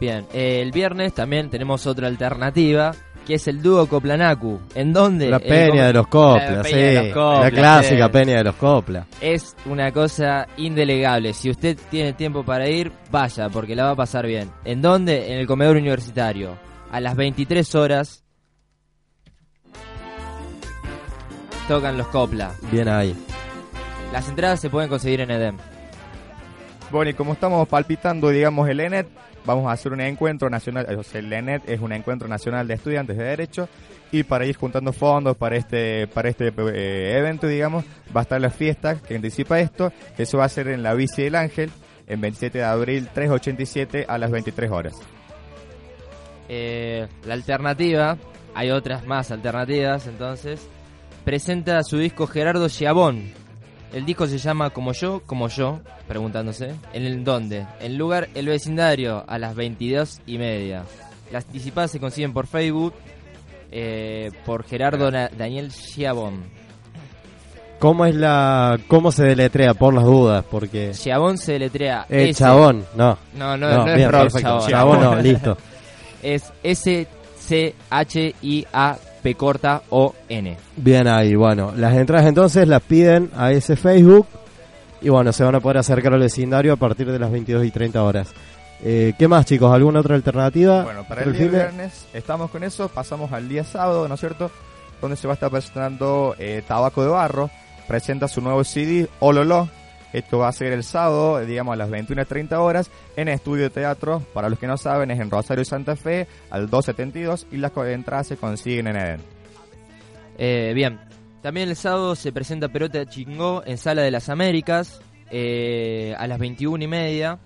Bien, eh, el viernes también tenemos otra alternativa, que es el dúo Coplanacu. ¿En dónde? La El peña de los La coplas, peña de los coplas, la clásica sí. peña de los coplas. Es una cosa indelegable. Si usted tiene tiempo para ir, vaya, porque la va a pasar bien. ¿En dónde? En el comedor universitario. A las 23 horas tocan los copla. Bien ahí. Las entradas se pueden conseguir en Edem. Bueno, y como estamos palpitando, digamos, el ENET, vamos a hacer un encuentro nacional, o sea, el ENET es un encuentro nacional de estudiantes de Derecho, y para ir juntando fondos para este para este eh, evento, digamos, va a estar la fiesta que anticipa esto, eso va a ser en la Bici del Ángel, en 27 de abril, 387 a las 23 horas. Eh, la alternativa, hay otras más alternativas, entonces, presenta su disco Gerardo Giabón. El disco se llama Como yo, como yo, preguntándose. ¿En el dónde? En lugar El Vecindario, a las 22 y media. Las anticipadas se consiguen por Facebook, eh, por Gerardo Na- Daniel Giabón. ¿Cómo es la cómo se deletrea por las dudas? Porque Giabón se letrea el S. chabón, no. No, no, no, es bien, Rob perfecto. Chabón. Chabón no, listo. Es S-C-H-I-A-P corta O-N. Bien ahí, bueno, las entradas entonces las piden a ese Facebook y bueno, se van a poder acercar al vecindario a partir de las 22 y 30 horas. Eh, ¿Qué más chicos? ¿Alguna otra alternativa? Bueno, para ¿Por el día de- viernes estamos con eso, pasamos al día sábado, ¿no es cierto? Donde se va a estar presentando eh, Tabaco de Barro, presenta su nuevo CD, Ololo. Esto va a ser el sábado, eh, digamos a las 21.30 horas, en Estudio de Teatro. Para los que no saben, es en Rosario y Santa Fe, al 272, y las entradas se consiguen en Eden. Eh, bien, también el sábado se presenta Perota Chingó en Sala de las Américas eh, a las 21 y media.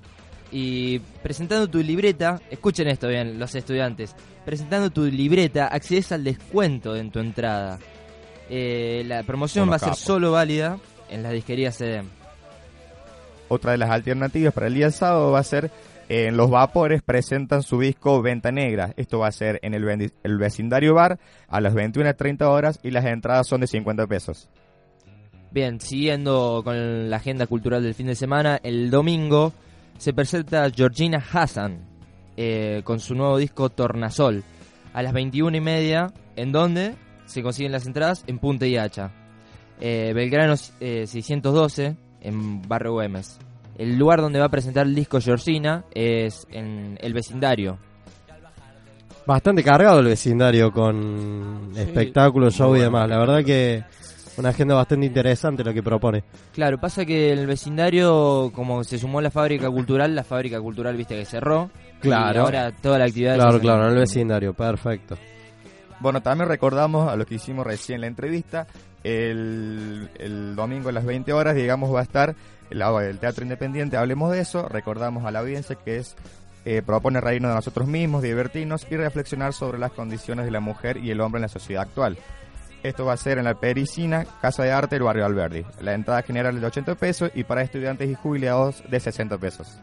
Y presentando tu libreta, escuchen esto bien, los estudiantes. Presentando tu libreta, accedes al descuento en tu entrada. Eh, la promoción va a ser capo. solo válida en las disquerías CDM. Otra de las alternativas para el día sábado va a ser eh, en Los Vapores presentan su disco Venta Negra. Esto va a ser en el, vecindario bar a las 21.30 horas y las entradas son de 50 pesos. Bien, siguiendo con la agenda cultural del fin de semana, el domingo se presenta Georgina Hassan eh, con su nuevo disco Tornasol a las 21 y media. ¿En donde se consiguen las entradas? En Punta y Hacha. Eh, Belgrano eh, 612 en Barrio Güemes. El lugar donde va a presentar el disco Georgina es en el vecindario. Bastante cargado el vecindario con espectáculos, show y demás. La verdad que una agenda bastante interesante lo que propone. Claro, pasa que en el vecindario, como se sumó la fábrica cultural, la fábrica cultural, viste, que cerró. Claro. Y ahora toda la actividad... Claro, claro, en el vecindario, perfecto. Bueno, también recordamos a lo que hicimos recién en la entrevista. El, el domingo a las 20 horas, digamos, va a estar el, Teatro Independiente. Hablemos de eso. Recordamos a la audiencia que es eh, propone reírnos de nosotros mismos, divertirnos y reflexionar sobre las condiciones de la mujer y el hombre en la sociedad actual. Esto va a ser en la Pericina, Casa de Arte del Barrio Alberdi. La entrada general es de 80 pesos y para estudiantes y jubilados de 60 pesos.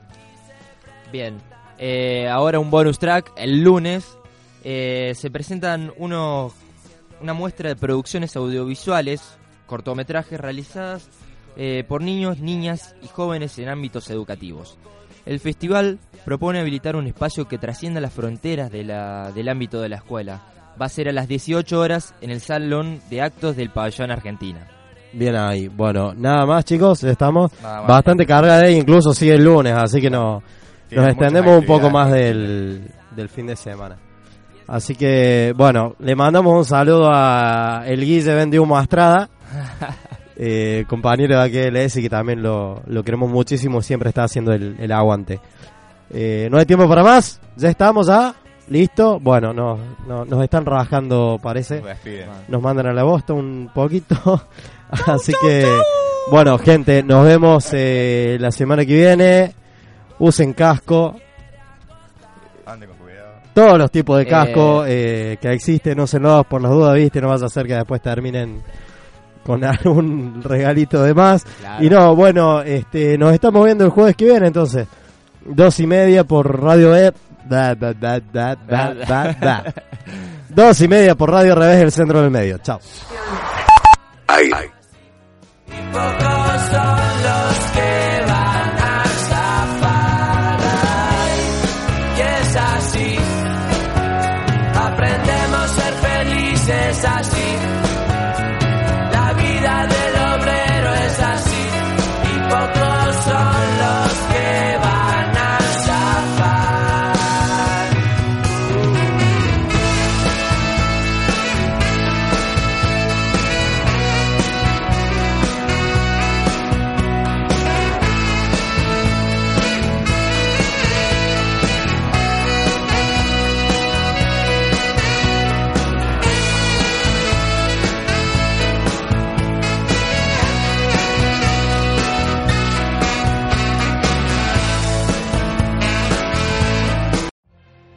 Bien, eh, ahora un bonus track. El lunes eh, se presentan unos, una muestra de producciones audiovisuales, cortometrajes realizadas eh, por niños, niñas y jóvenes en ámbitos educativos. El festival propone habilitar un espacio que trascienda las fronteras de la- del ámbito de la escuela. Va a ser a las 18 horas en el Salón de Actos del Pabellón Argentina. Bien ahí. Bueno, nada más chicos, estamos más. bastante cargados de incluso sigue el lunes, así que no, nos extendemos un poco más del, del fin de semana. Así que, bueno, le mandamos un saludo a el Guille Vende Humo Astrada, eh, compañero de AQLS que también lo, lo queremos muchísimo, siempre está haciendo el, el aguante. Eh, no hay tiempo para más, ya estamos, ¿ah? ¿Listo? Bueno, no, no- nos están rajando, parece. Nos despiden. Nos mandan a la bosta un poquito. Así que, bueno, gente, nos vemos eh, la semana que viene. Usen casco. Ande con cuidado. Todos los tipos de casco eh, que existen, úsenlos por las dudas, viste, no vaya a ser que después terminen con algún regalito de más. Claro. Y no, bueno, este, nos estamos viendo el jueves que viene, entonces. Dos y media por Radio E. Da, da, da, da, da, da, da. Dos y media por Radio Revés del Centro del Medio. Chao.